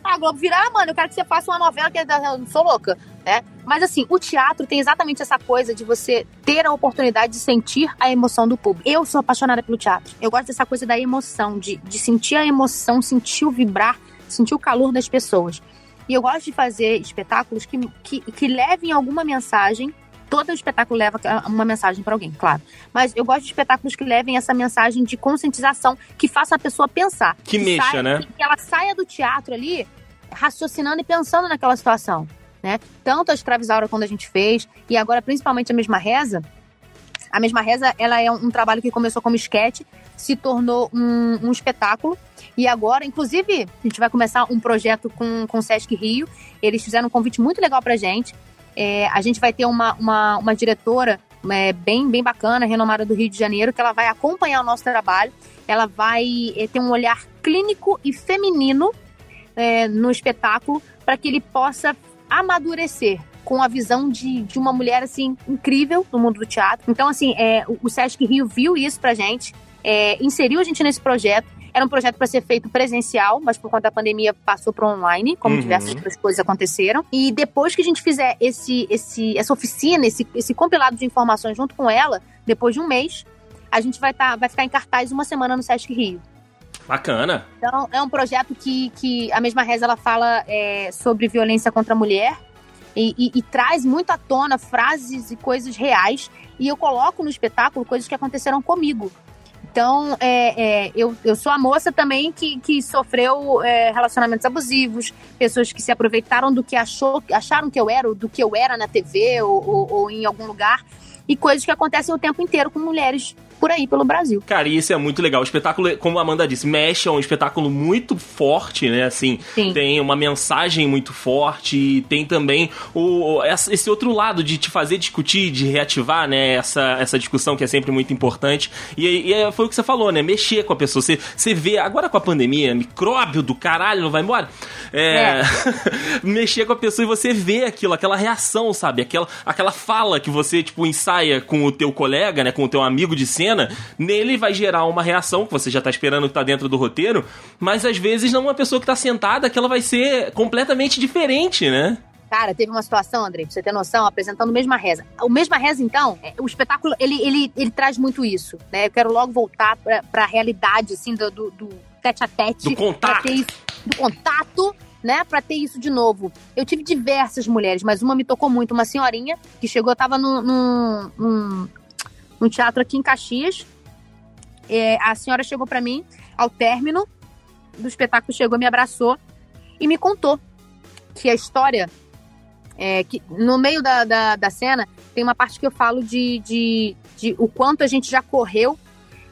a Globo virar, ah, mano, eu quero que você faça uma novela que eu não sou louca, né? Mas assim, o teatro tem exatamente essa coisa de você ter a oportunidade de sentir a emoção do público. Eu sou apaixonada pelo teatro. Eu gosto dessa coisa da emoção, de, de sentir a emoção, sentir o vibrar, sentir o calor das pessoas. E eu gosto de fazer espetáculos que, que, que levem alguma mensagem todo espetáculo leva uma mensagem para alguém, claro. Mas eu gosto de espetáculos que levem essa mensagem de conscientização, que faça a pessoa pensar. Que, que mexa, saia, né? Que ela saia do teatro ali raciocinando e pensando naquela situação, né? Tanto a escravizaura quando a gente fez, e agora principalmente a mesma reza, A mesma reza, ela é um, um trabalho que começou como esquete, se tornou um, um, espetáculo. E agora, inclusive, a gente vai começar um projeto com, com o Sesc Rio. Eles fizeram um convite muito legal pra gente. É, a gente vai ter uma, uma, uma diretora é, bem, bem bacana, renomada do Rio de Janeiro, que ela vai acompanhar o nosso trabalho. Ela vai é, ter um olhar clínico e feminino é, no espetáculo para que ele possa amadurecer com a visão de, de uma mulher, assim, incrível no mundo do teatro. Então, assim, é, o, Sesc Rio viu isso pra gente, é, inseriu a gente nesse projeto. Era um projeto para ser feito presencial, mas por conta da pandemia passou para online, como uhum. diversas outras coisas aconteceram. E depois que a gente fizer esse, esse, essa oficina, esse, esse compilado de informações junto com ela, depois de um mês, a gente vai, tá, vai ficar em cartaz uma semana no Sesc Rio. Bacana. Então, é um projeto que, que a mesma reza ela fala é, sobre violência contra a mulher e, e, e, traz muito à tona frases e coisas reais. E eu coloco no espetáculo coisas que aconteceram comigo. Então, é, é, eu, eu sou a moça também que, que sofreu é, relacionamentos abusivos, pessoas que se aproveitaram do que achou, acharam que eu era, do que eu era na TV ou, ou, ou em algum lugar, e coisas que acontecem o tempo inteiro com mulheres por aí, pelo Brasil. Cara, e isso é muito legal. O espetáculo, como a Amanda disse, mexe, é um espetáculo muito forte, né? Assim, Sim. tem uma mensagem muito forte, tem também o, esse outro lado de te fazer discutir, de reativar, né? Essa, essa discussão que é sempre muito importante. E, e é, foi o que você falou, né? Mexer com a pessoa. Você, você vê, agora com a pandemia, micróbio do caralho, não vai embora. É, é. mexer com a pessoa e você vê aquilo, aquela reação, sabe? Aquela, aquela fala que você, tipo, ensaia com o teu colega, né? Com o teu amigo de cena cena, nele vai gerar uma reação que você já tá esperando que tá dentro do roteiro, mas às vezes não uma pessoa que tá sentada que ela vai ser completamente diferente, né? Cara, teve uma situação, André, pra você ter noção, apresentando o Mesma Reza. O Mesma Reza, então, é, o espetáculo, ele, ele, ele traz muito isso, né? Eu quero logo voltar pra, pra realidade, assim, do, do, do tete a tete. Do contato. Isso, do contato, né, para ter isso de novo. Eu tive diversas mulheres, mas uma me tocou muito, uma senhorinha que chegou, eu tava num, num, num, num teatro aqui em Caxias. É, a senhora chegou para mim, ao término do espetáculo, chegou, me abraçou e me contou que a história. É, que no meio da, da, da, cena tem uma parte que eu falo de, de, de o quanto a gente já correu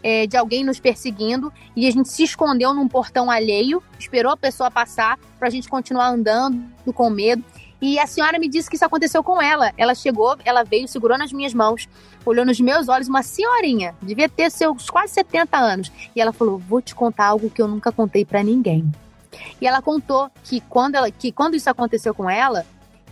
é, de alguém nos perseguindo e a gente se escondeu num portão alheio, esperou a pessoa passar para a gente continuar andando com medo. E a senhora me disse que isso aconteceu com ela. Ela chegou, ela veio, segurou nas minhas mãos, olhou nos meus olhos, uma senhorinha, devia ter seus quase 70 anos. E ela falou: Vou te contar algo que eu nunca contei para ninguém. E ela contou que quando, ela, que quando isso aconteceu com ela,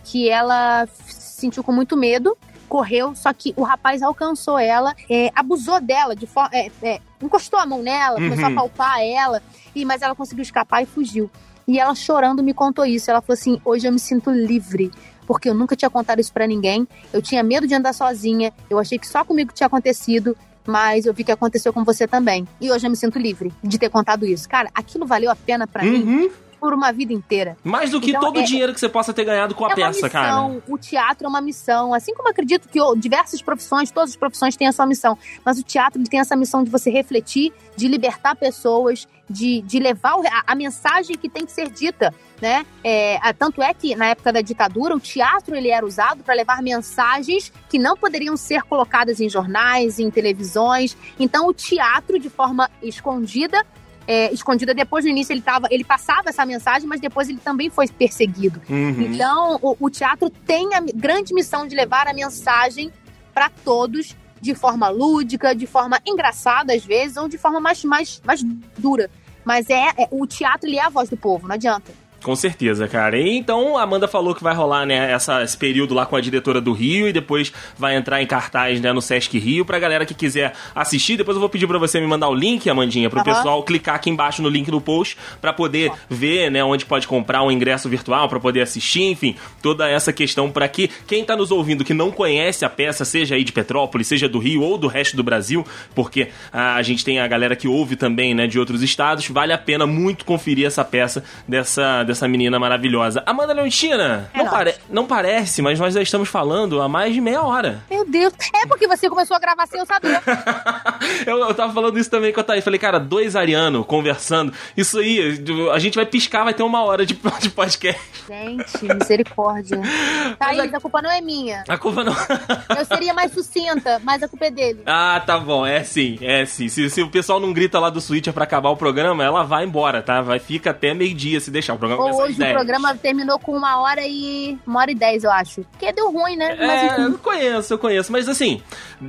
que ela se sentiu com muito medo, correu, só que o rapaz alcançou ela, é, abusou dela, de é, é, encostou a mão nela, uhum. começou a palpar ela, e mas ela conseguiu escapar e fugiu. E ela chorando me contou isso. Ela falou assim: hoje eu me sinto livre. Porque eu nunca tinha contado isso para ninguém. Eu tinha medo de andar sozinha. Eu achei que só comigo tinha acontecido. Mas eu vi que aconteceu com você também. E hoje eu me sinto livre de ter contado isso. Cara, aquilo valeu a pena para uhum. mim por uma vida inteira. Mais do que então, todo é, o dinheiro que você possa ter ganhado com a é peça, missão, cara. O teatro é uma missão. Assim como acredito que diversas profissões, todas as profissões têm a sua missão. Mas o teatro tem essa missão de você refletir, de libertar pessoas, de, de levar a, a mensagem que tem que ser dita. Né? É, tanto é que na época da ditadura o teatro ele era usado para levar mensagens que não poderiam ser colocadas em jornais, em televisões. Então o teatro de forma escondida é, escondida. Depois, no início, ele, tava, ele passava essa mensagem, mas depois ele também foi perseguido. Uhum. Então, o, o, teatro tem a grande missão de levar a mensagem para todos de forma lúdica, de forma engraçada, às vezes, ou de forma mais, mais, mais dura. Mas é, é o teatro ele é a voz do povo, não adianta. Com certeza, cara. E então a Amanda falou que vai rolar, né, essa, esse período lá com a diretora do Rio e depois vai entrar em cartaz, né, no Sesc Rio pra galera que quiser assistir. Depois eu vou pedir pra você me mandar o link, Amandinha, pro uhum. pessoal clicar aqui embaixo no link do post pra poder uhum. ver, né, onde pode comprar um ingresso virtual pra poder assistir, enfim, toda essa questão para que quem tá nos ouvindo que não conhece a peça, seja aí de Petrópolis, seja do Rio ou do resto do Brasil, porque a gente tem a galera que ouve também, né, de outros estados, vale a pena muito conferir essa peça dessa dessa menina maravilhosa. Amanda Leontina, É não, pare- não parece, mas nós já estamos falando há mais de meia hora. Meu Deus. É porque você começou a gravar sem eu saber. eu, eu tava falando isso também com a Thaís. Falei, cara, dois arianos conversando. Isso aí, a gente vai piscar, vai ter uma hora de, de podcast. Gente, misericórdia. Thaís, Mas a culpa não é minha. A culpa não. Eu seria mais sucinta, mas a culpa é dele. ah, tá bom. É sim, é sim. Se, se o pessoal não grita lá do Switcher pra acabar o programa, ela vai embora, tá? Vai fica até meio-dia se deixar. O programa Ou hoje 10. o programa terminou com uma hora e. uma hora e dez, eu acho. Porque deu ruim, né? Mas É, enfim. eu conheço, eu conheço. Mas assim,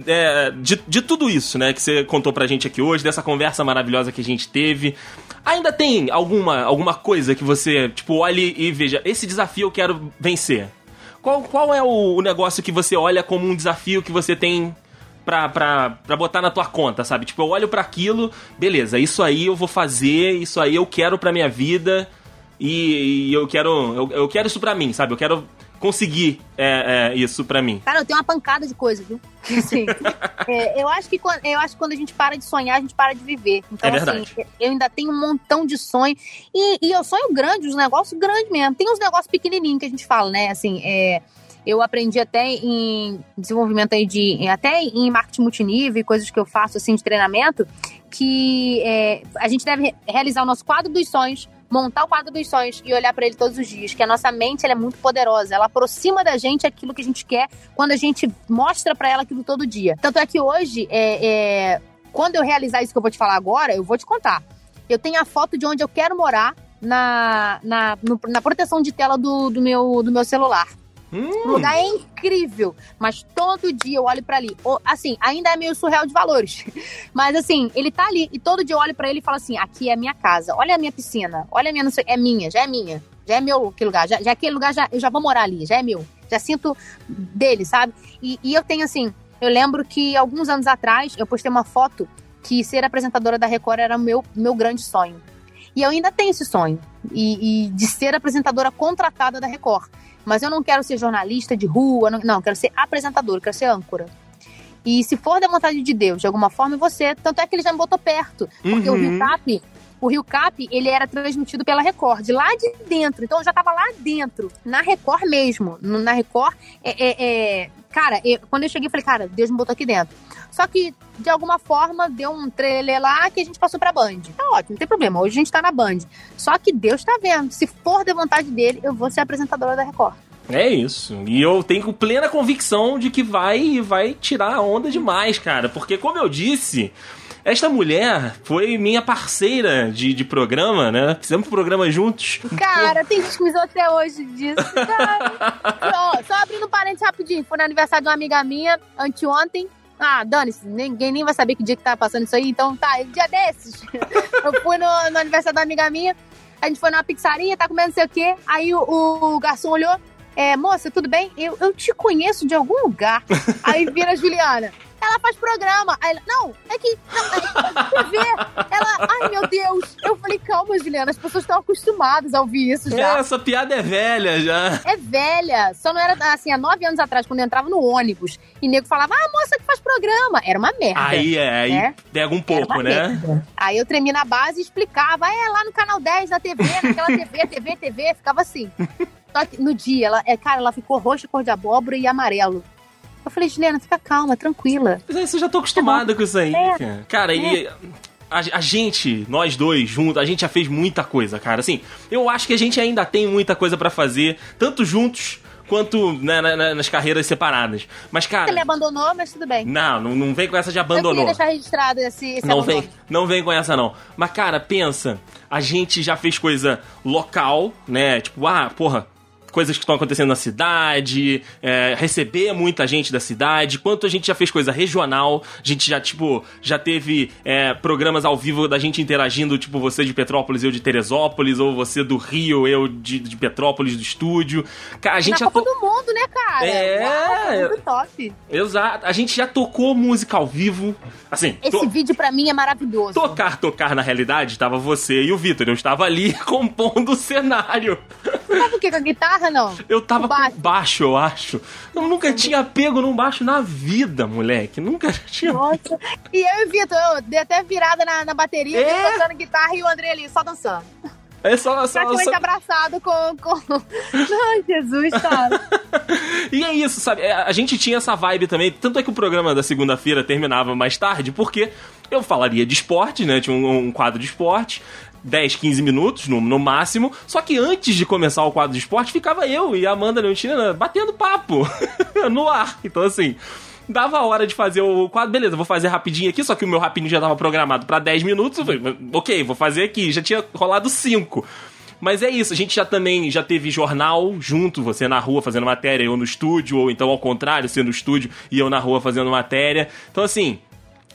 é, de, de tudo isso, né, que você contou pra gente aqui hoje, dessa conversa maravilhosa que a gente teve, ainda tem alguma, alguma coisa que você, tipo, olhe e veja, esse desafio eu quero vencer? Qual, qual é o, o negócio que você olha como um desafio que você tem pra, pra, pra botar na tua conta, sabe? Tipo, eu olho pra aquilo, beleza, isso aí eu vou fazer, isso aí eu quero pra minha vida e, e eu quero eu, eu quero isso pra mim, sabe? Eu quero conseguir é, é, isso pra mim. Cara, eu tenho uma pancada de coisa, viu? Assim, é, eu, acho que, quando- eu acho que quando a gente para de sonhar, a gente para de viver. Então, É verdade. assim, eu ainda tenho um montão de sonho. E, e eu sonho grande, os negócios grandes mesmo. Tem uns negócios pequenininhos que a gente fala, né? Assim, é, eu aprendi até em desenvolvimento aí de... Até em marketing multinível e coisas que eu faço, assim, de treinamento, que é, a gente deve re- realizar o nosso quadro dos sonhos, montar o quadro dos sonhos e olhar pra ele todos os dias, que a nossa mente é muito poderosa, ela aproxima da gente aquilo que a gente quer quando a gente mostra pra ela aquilo todo dia. Tanto é que hoje, é, é, quando eu realizar isso que eu vou te falar agora, eu vou te contar. Eu tenho a foto de onde eu quero morar na, na, no- na proteção de tela do, do, meu, do meu celular. O Hum, lugar é incrível, mas todo dia eu olho pra ali. O- Assim, ainda é meio surreal de valores. Mas assim, ele tá ali e todo dia eu olho pra ele e falo assim: aqui é a minha casa, olha a minha piscina, olha a minha, não sei, é minha, já é minha. Já é meu aquele lugar, já, já aquele lugar já, eu já vou morar ali, já é meu. Já sinto dele, sabe? E, e eu tenho assim, eu lembro que alguns anos atrás eu postei uma foto que ser apresentadora da Record era o meu, meu grande sonho. E eu ainda tenho esse sonho. E, e de ser apresentadora contratada da Record. Mas eu não quero ser jornalista de rua, não, não, quero ser apresentadora, eu quero ser âncora. E se for da vontade de Deus, de alguma forma, você. Tanto é que ele já me botou perto. Porque o Uhum. Rio Cap, o Rio Cap, ele era transmitido pela Record, lá de dentro. Então eu já tava lá dentro, na Record mesmo. Na Record, é. é- é- cara, eu- quando eu cheguei, eu falei, cara, Deus me botou aqui dentro. Só que, de alguma forma, deu um trailer lá que a gente passou pra Band. Tá ótimo, não tem problema. Hoje a gente tá na Band. Só que Deus tá vendo. Se for da vontade dele, eu vou ser apresentadora da Record. É isso. E eu tenho plena convicção de que vai vai tirar a onda demais, cara. Porque, como eu disse, esta mulher foi minha parceira de, de programa, né? Fizemos programa juntos. Cara, tem gente que me zoou até hoje disso. Cara. Ó, só abrindo um parênteses rapidinho. Foi no aniversário de uma amiga minha, anteontem. Ah, dane-se, ninguém nem vai saber que dia que tava passando isso aí. Então tá, dia desses. Eu fui no, no aniversário da amiga minha. A gente foi numa pizzaria, tá comendo não sei o quê. Aí o, o garçom olhou. É, moça, tudo bem? Eu, eu te conheço de algum lugar. Aí vira a Juliana. Ela faz programa. Aí ela, não, é que. Não, é que TV. Ela, ai meu Deus. Eu falei, calma, Juliana, as pessoas estão acostumadas a ouvir isso É, já. essa piada é velha já. É velha. Só não era assim, há nove anos atrás, quando eu entrava no ônibus e nego falava, ah, moça que faz programa. Era uma merda. Aí é, aí É. pega um pouco, né? merda. Aí eu tremi na base e explicava, é lá no canal 10 da TV, naquela TV, TV, TV, ficava assim. Só que no dia, ela, é, cara, ela ficou roxa, cor de abóbora e amarelo. Eu falei, Juliana, fica calma, tranquila. Mas é, eu já tô acostumado com isso aí, É. cara. Cara, e a, a gente, nós dois juntos, a gente já fez muita coisa, cara. Assim, eu acho que a gente ainda tem muita coisa pra fazer, tanto juntos quanto né, na- na- nas carreiras separadas. Mas, Você me cara, abandonou, mas tudo bem. não, não, não vem com essa de Eu abandonou. queria deixar registrado esse, esse Não abandono. vem, não vem com essa não. Mas cara, pensa, a gente já fez coisa local, né? Tipo, ah, porra, coisas que estão acontecendo na cidade, é, receber muita gente da cidade. Quanto a gente já fez coisa regional, a gente já tipo já teve é, programas ao vivo da gente interagindo, tipo você de Petrópolis, eu de Teresópolis, ou você do Rio, eu de, de Petrópolis do estúdio. Cara, a gente Na já Copa to- do Mundo, né, cara? É. Uau, muito top. Exato, a gente já tocou música ao vivo, assim. Esse to- vídeo pra mim é maravilhoso. Tocar, tocar na realidade, tava você e o Vitor. Eu estava ali compondo o cenário. Sabe o que? Com a guitarra, não? Eu tava baixo. com baixo, eu acho. Eu nunca tinha pego num baixo na vida, moleque. Nunca tinha. Nossa. E eu e o Vitor, eu dei até virada na, na bateria, É? tocando guitarra e o André ali só dançando. É só, só, Praticamente só... abraçado com, com. Ai, Jesus, cara. e é isso, sabe? É, A gente tinha essa vibe também. Tanto é que o programa da segunda-feira terminava mais tarde, porque eu falaria de esporte, né? Tinha um, um quadro de esporte. 10, 15 minutos no, no máximo. Só que antes de começar o quadro de esporte, ficava eu e a Amanda Leontina batendo papo no ar. Então, assim, dava a hora de fazer o quadro. Beleza, vou fazer rapidinho aqui, só que o meu rapidinho já tava programado pra 10 minutos. Falei, ok, vou fazer aqui. Já tinha rolado 5. Mas é isso, a gente já também já teve jornal junto, você na rua fazendo matéria, eu no estúdio, ou então ao contrário, você no estúdio e eu na rua fazendo matéria. Então, assim,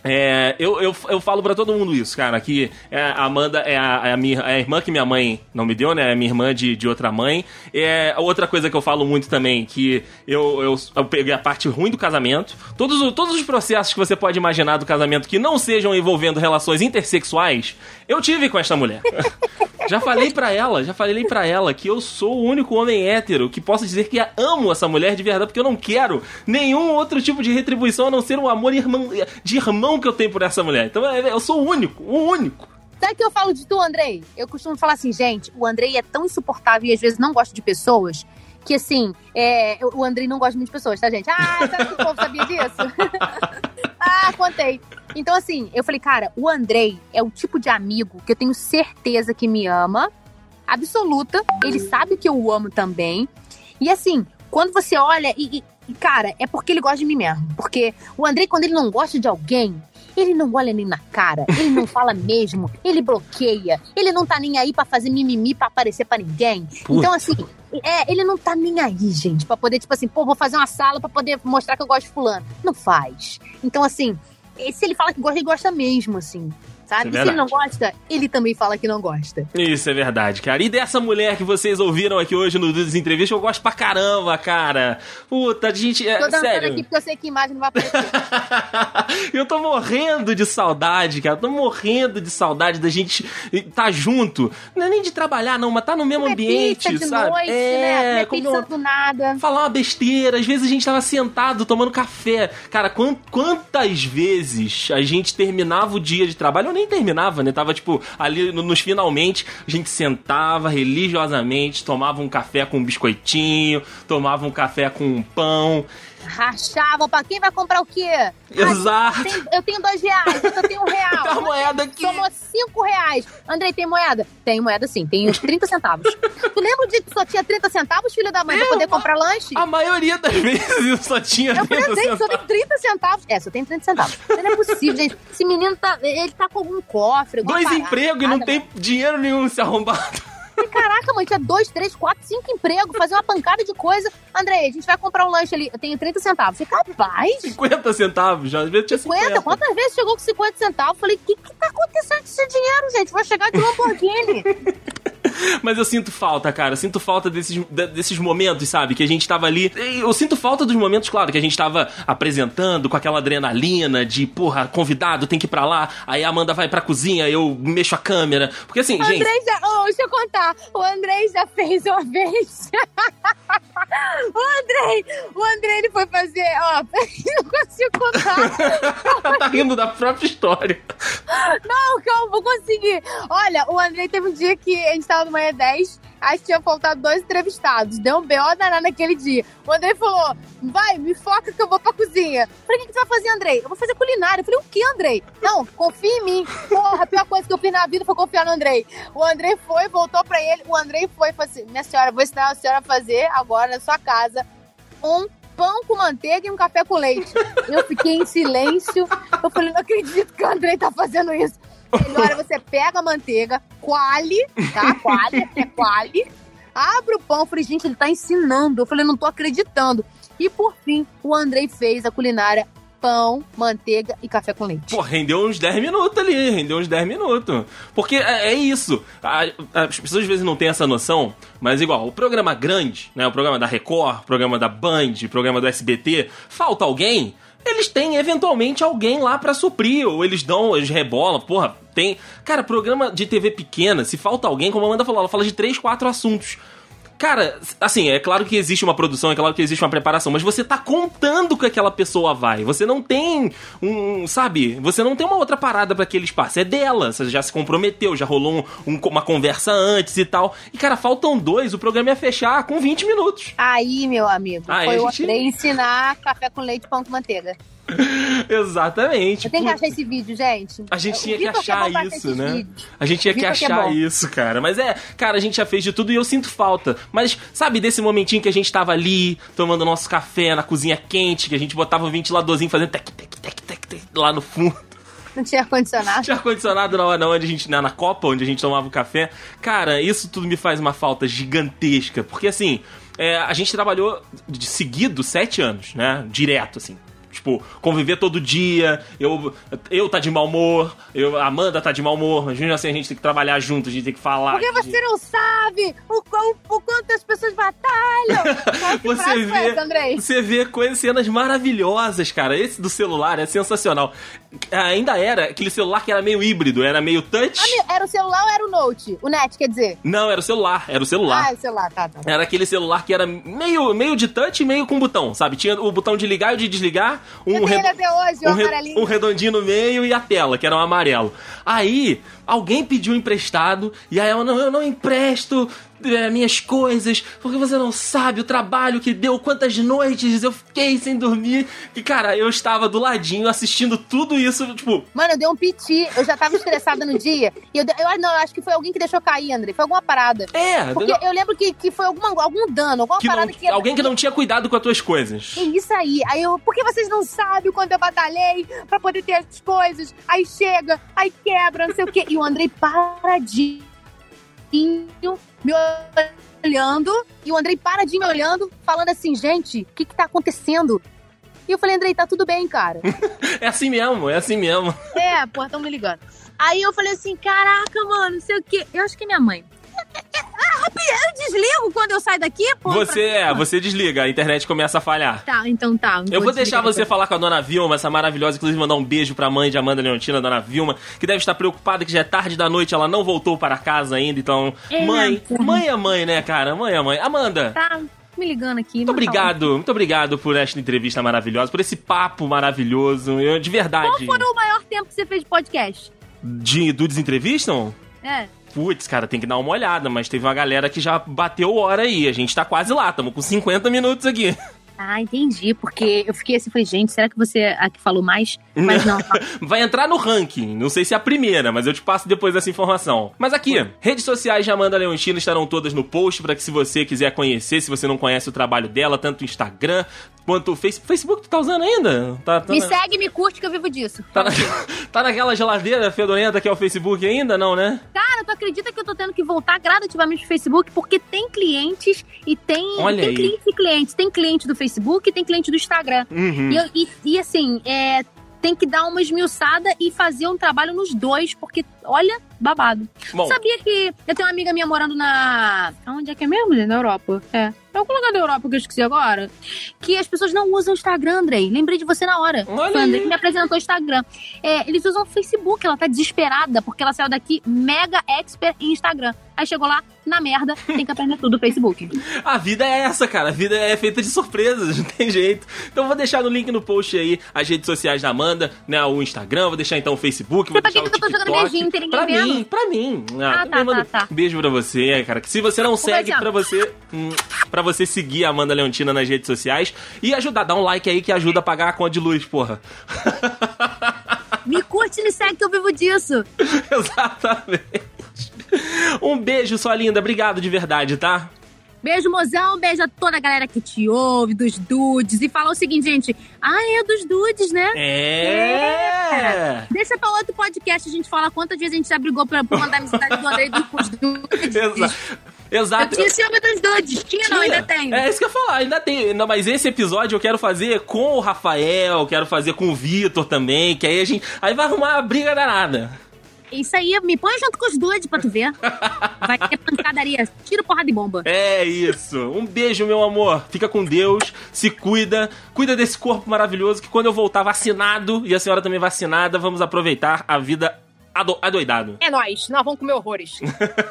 é, eu, eu, eu falo pra todo mundo isso, cara, que é, a Amanda é a, é a minha, é a irmã que minha mãe não me deu, né? É minha irmã de, de outra mãe. É, outra coisa que eu falo muito também, que eu, eu, eu peguei a parte ruim do casamento. Todos, todos os processos que você pode imaginar do casamento que não sejam envolvendo relações intersexuais, eu tive com esta mulher. Já falei pra ela, já falei pra ela que eu sou o único homem hétero que posso dizer que amo essa mulher de verdade, porque eu não quero nenhum outro tipo de retribuição a não ser o amor irmão- de irmão que eu tenho por essa mulher. Então é- eu sou o único, o único. Sabe o que eu falo de tu, Andrei? Eu costumo falar assim, gente, o Andrei é tão insuportável e às vezes não gosta de pessoas que, assim, é, o Andrei não gosta muito de pessoas, tá, gente? Ah, será que o povo sabia disso? ah, contei. Então, assim, eu falei, cara, o Andrei é o tipo de amigo que eu tenho certeza que me ama, absoluta. Ele sabe que eu o amo também. E, assim, quando você olha e, e- cara, é porque ele gosta de mim mesmo. Porque o Andrei, quando ele não gosta de alguém, ele não olha nem na cara, ele não fala mesmo, ele bloqueia, ele não tá nem aí pra fazer mimimi pra aparecer pra ninguém. Puta. Então, assim, é, ele não tá nem aí, gente, pra poder, tipo assim, pô, vou fazer uma sala pra poder mostrar que eu gosto de fulano. Não faz. Então, assim, se ele fala que gosta, ele gosta mesmo, assim. Sabe? É se ele não gosta, ele também fala que não gosta. Isso é verdade, cara. E dessa mulher que vocês ouviram aqui hoje no Dudes Entrevista, eu gosto pra caramba, cara. Puta, a gente. É, Tô dançando sério. aqui porque eu sei que imagem não vai aparecer. eu tô morrendo de saudade, cara. Tô morrendo de saudade da gente tá junto. Não é nem de trabalhar, não, mas tá no mesmo Comer ambiente, pizza de sabe? noite, é, né? Comer como- pizza do nada. falar uma besteira. Às vezes a gente tava sentado tomando café. Cara, quan- quantas vezes a gente terminava o dia de trabalho? Nem terminava, né? Tava, tipo, ali no- nos finalmente, a gente sentava religiosamente, tomava um café com um biscoitinho, tomava um café com um pão. Rachavam pra quem vai comprar o quê? Exato. Ah, tem- eu tenho dois reais, eu tenho um real. Tá moeda aqui. Somou cinco reais. Andrei, tem moeda? Tem moeda sim, tem uns 30 centavos. tu lembra o dia que só tinha 30 centavos, filho da mãe, pra Eu, poder ma- comprar lanche? A maioria das vezes eu só tinha Eu falei, 30 Andrei, só tem centavos. 30 centavos. É, só tem 30 centavos. Não é possível, gente. Esse menino tá. Ele tá com algum cofre. Dois empregos e não tem dinheiro nenhum se arrombado. Caraca, mãe, tinha dois, três, quatro, cinco empregos, fazer uma pancada de coisa. Andrei, a gente vai comprar um lanche ali. Eu tenho 30 centavos. Falei, capaz? 50 centavos, já às vezes tinha 50. 50? Quantas vezes chegou com 50 centavos? Falei, o que que tá acontecendo com esse dinheiro, gente? Vou chegar de Lamborghini. Mas eu sinto falta, cara. Eu sinto falta desses, de- desses momentos, sabe? Que a gente tava ali. Eu sinto falta dos momentos, claro, que a gente tava apresentando com aquela adrenalina de, porra, convidado, tem que ir pra lá. Aí a Amanda vai pra cozinha, eu mexo a câmera. Porque assim, O gente. Andrei já. Oh, deixa eu contar. O Andrei já fez uma vez. o Andrei. O Andrei, ele foi fazer. Ó, não consigo contar. tá rindo da própria história. Não, calma, vou conseguir. Olha, o Andrei teve um dia que a gente tava Manhã 10, acho que tinha faltado dois entrevistados. Deu um B.O. danado naquele dia. O Andrei falou: vai, me foca que eu vou pra cozinha. Falei: o que, que você vai fazer, Andrei? Eu vou fazer culinária. Eu falei: o que, Andrei? Não, confia em mim. Porra, a pior coisa que eu fiz na vida foi confiar no Andrei. O Andrei foi, voltou pra ele. O Andrei foi e falou assim: minha senhora, vou ensinar a senhora a fazer agora na sua casa um pão com manteiga e um café com leite. Eu fiquei em silêncio. Eu falei, não acredito que o Andrei tá fazendo isso. Agora você pega a manteiga, quale, tá? Quale, é quale. Abre o pão. Falei, gente, ele tá ensinando. Eu falei, não tô acreditando. E por fim, o Andrei fez a culinária pão, manteiga e café com leite. Pô, rendeu uns 10 minutos ali, rendeu uns 10 minutos. Porque é, é isso. A- as pessoas às vezes não têm essa noção, mas igual, o programa grande, né? O programa da Record, o programa da Band, o programa do SBT, falta alguém. Eles têm eventualmente alguém lá pra suprir, ou eles dão, eles rebolam, porra, tem. Cara, programa de TV pequena, se falta alguém, como a Amanda falou, ela fala de três, quatro assuntos. Cara, assim, é claro que existe uma produção, é claro que existe uma preparação, mas você tá contando que aquela pessoa vai. Você não tem um, sabe? Você não tem uma outra parada para aquele espaço. É dela. Você já se comprometeu, já rolou um, um, uma conversa antes e tal. E, cara, faltam dois, o programa ia fechar com 20 minutos. Aí, meu amigo, Aí, foi gente... o ensinar café com leite e pão com manteiga. Exatamente. Eu tenho que achar esse vídeo, gente. A gente tinha que achar é isso, né? A gente tinha que achar é isso, cara. Mas é, cara, a gente já fez de tudo e eu sinto falta. Mas, sabe, desse momentinho que a gente tava ali, tomando nosso café na cozinha quente, que a gente botava o ventiladorzinho fazendo tec, tec, tec, tec, tec lá no fundo. Não tinha ar-condicionado? Tinha ar-condicionado na hora onde a gente, na, na Copa, onde a gente tomava o café. Cara, isso tudo me faz uma falta gigantesca. Porque assim, é, a gente trabalhou de seguido sete anos, né? Direto, assim. Tipo, conviver todo dia, eu, eu tá de mau humor, eu, a Amanda tá de mau humor, mas mesmo assim a gente tem que trabalhar junto, a gente tem que falar. Porque você não sabe o, o, o quanto as pessoas batalham. você vê, essa, você vê coisas, cenas maravilhosas, cara. Esse do celular é sensacional. Ainda era aquele celular que era meio híbrido, era meio touch. Ah, era o celular ou era o Note? O Net, quer dizer? Não, era o celular, era o celular. Ah, o celular, tá, tá. Era aquele celular que era meio, meio de touch e meio com botão, sabe? Tinha o botão de ligar e o de desligar um, red... hoje, um, re... um redondinho no meio e a tela, que era um amarelo. Aí, alguém pediu emprestado, e aí ela, não, eu não empresto, é, minhas coisas, porque você não sabe o trabalho que deu, quantas noites eu fiquei sem dormir. E, cara, eu estava do ladinho assistindo tudo isso, tipo. Mano, eu dei um piti, eu já tava estressada no dia. E eu, eu não, eu acho que foi alguém que deixou cair, André. Foi alguma parada. É, porque eu, eu lembro que, que foi alguma, algum dano, alguma que parada não, que. Alguém que não tinha cuidado com as tuas coisas. É isso aí. Aí eu, porque vocês não sabem o quanto eu batalhei pra poder ter as coisas. Aí chega, aí quebra, não sei o quê. E o Andrei paradinho me olhando, e o Andrei para de me olhando, falando assim, gente, o que que tá acontecendo? E eu falei, Andrei, tá tudo bem, cara. é assim mesmo, é assim mesmo. É, porra, tão me ligando. Aí eu falei assim, caraca, mano, não sei o quê. Eu acho que é minha mãe. Eu desligo quando eu saio daqui, pô. Você é, você desliga, a internet começa a falhar. Tá, então tá. Eu vou deixar você falar com a dona Vilma, essa maravilhosa, inclusive mandar um beijo pra mãe de Amanda Leontina, dona Vilma, que deve estar preocupada que já é tarde da noite, ela não voltou para casa ainda, então. É, mãe, mãe é mãe, né, cara? Mãe é mãe. Amanda. Tá me ligando aqui. Muito obrigado, muito obrigado por esta entrevista maravilhosa, por esse papo maravilhoso. Eu, de verdade. Qual foi o maior tempo que você fez de podcast? De Dudes Entrevistam? É putz, cara, tem que dar uma olhada, mas teve uma galera que já bateu hora aí. A gente tá quase lá, estamos com 50 minutos aqui. Ah, entendi. Porque eu fiquei assim, falei, gente, será que você é a que falou mais? Mas não. Vai entrar no ranking. Não sei se é a primeira, mas eu te passo depois dessa informação. Mas aqui, redes sociais de Amanda Leontina estarão todas no post para que se você quiser conhecer, se você não conhece o trabalho dela, tanto o Instagram quanto o Facebook. Facebook tu tá usando ainda? Tá, tá me na... segue, me curte que eu vivo disso. Tá, na... tá naquela geladeira fedorenta que é o Facebook ainda, não, né? Cara, tu acredita que eu tô tendo que voltar gradativamente pro Facebook porque tem clientes e tem, Olha tem aí. clientes e clientes. Tem cliente do Facebook Facebook e tem cliente do Instagram. Uhum. E, e, e, assim, é, tem que dar uma esmiuçada e fazer um trabalho nos dois, porque, olha, babado. Bom. Sabia que eu tenho uma amiga minha morando na. Onde é que é mesmo? Na Europa. É. É algum lugar da Europa que eu esqueci agora. Que as pessoas não usam o Instagram, Andrei. Lembrei de você na hora. Olha Andrei que me apresentou o Instagram. É, eles usam o Facebook. Ela tá desesperada porque ela saiu daqui mega expert em Instagram. Aí chegou lá, na merda, tem que aprender tudo do Facebook. A vida é essa, cara. A vida é feita de surpresas, não tem jeito. Então vou deixar no link no post aí as redes sociais da Amanda, né? O Instagram, vou deixar então o Facebook, vou pra deixar que eu tô jogando beijinho, tem ninguém pra vendo? mim, pra mim. Ah, tá, mando tá, tá. Beijo pra você, cara. Que se você não segue, beijão. pra você, hum, pra você seguir a Amanda Leontina nas redes sociais e ajudar, dá um like aí que ajuda a pagar a conta de luz, porra. Me curte e me segue que eu vivo disso. Exatamente. Um beijo, sua linda. Obrigado de verdade, tá? Beijo, mozão. Beijo a toda a galera que te ouve, dos dudes. E fala o seguinte, gente. Ah, é dos dudes, né? É. Deixa pra outro podcast a gente fala quantas vezes a gente já brigou pra, por mandar amizade do Andrei dos dudes. Exa- Exato. Eu tinha ciúme dos dudes. Tinha, não, ainda tenho. É isso que eu ia falar, ainda tem. Não, mas esse episódio eu quero fazer com o Rafael, quero fazer com o Vitor também, que aí a gente. Aí vai arrumar uma briga danada. Isso aí, me põe junto com os dudes pra tu ver. Vai ter pancadaria. Tiro, porrada e bomba. É isso. Um beijo, meu amor. Fica com Deus, se cuida, cuida desse corpo maravilhoso que quando eu voltar vacinado e a senhora também vacinada, vamos aproveitar a vida ado adoidado. É nóis, nós vamos comer horrores.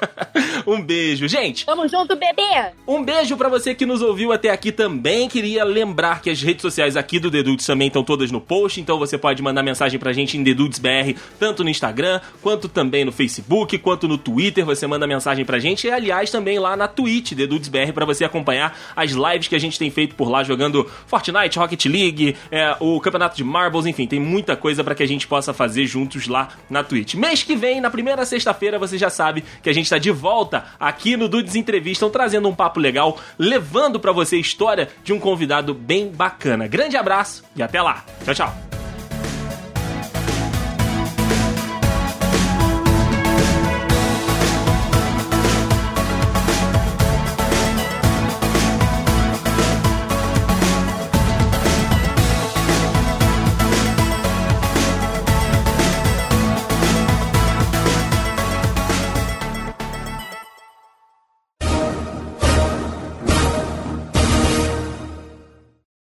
um beijo. Gente, Tamo junto, bebê! um beijo pra você que nos ouviu até aqui também. Queria lembrar que as redes sociais aqui do Dedudes também estão todas no post, então você pode mandar mensagem pra gente em DedudesBR, tanto no Instagram, quanto também no Facebook, quanto no Twitter. Você manda mensagem pra gente e, aliás, também lá na Twitch, DedudesBR, pra você acompanhar as lives que a gente tem feito por lá, jogando Fortnite, Rocket League, é, o Campeonato de Marbles, enfim, tem muita coisa pra que a gente possa fazer juntos lá na Twitch. Mês que vem, na primeira sexta-feira, você já sabe que a gente tá de volta aqui no Dudes Entrevistam, trazendo um papo legal, levando pra você a história de um convidado bem bacana. Grande abraço e até lá. Tchau, tchau.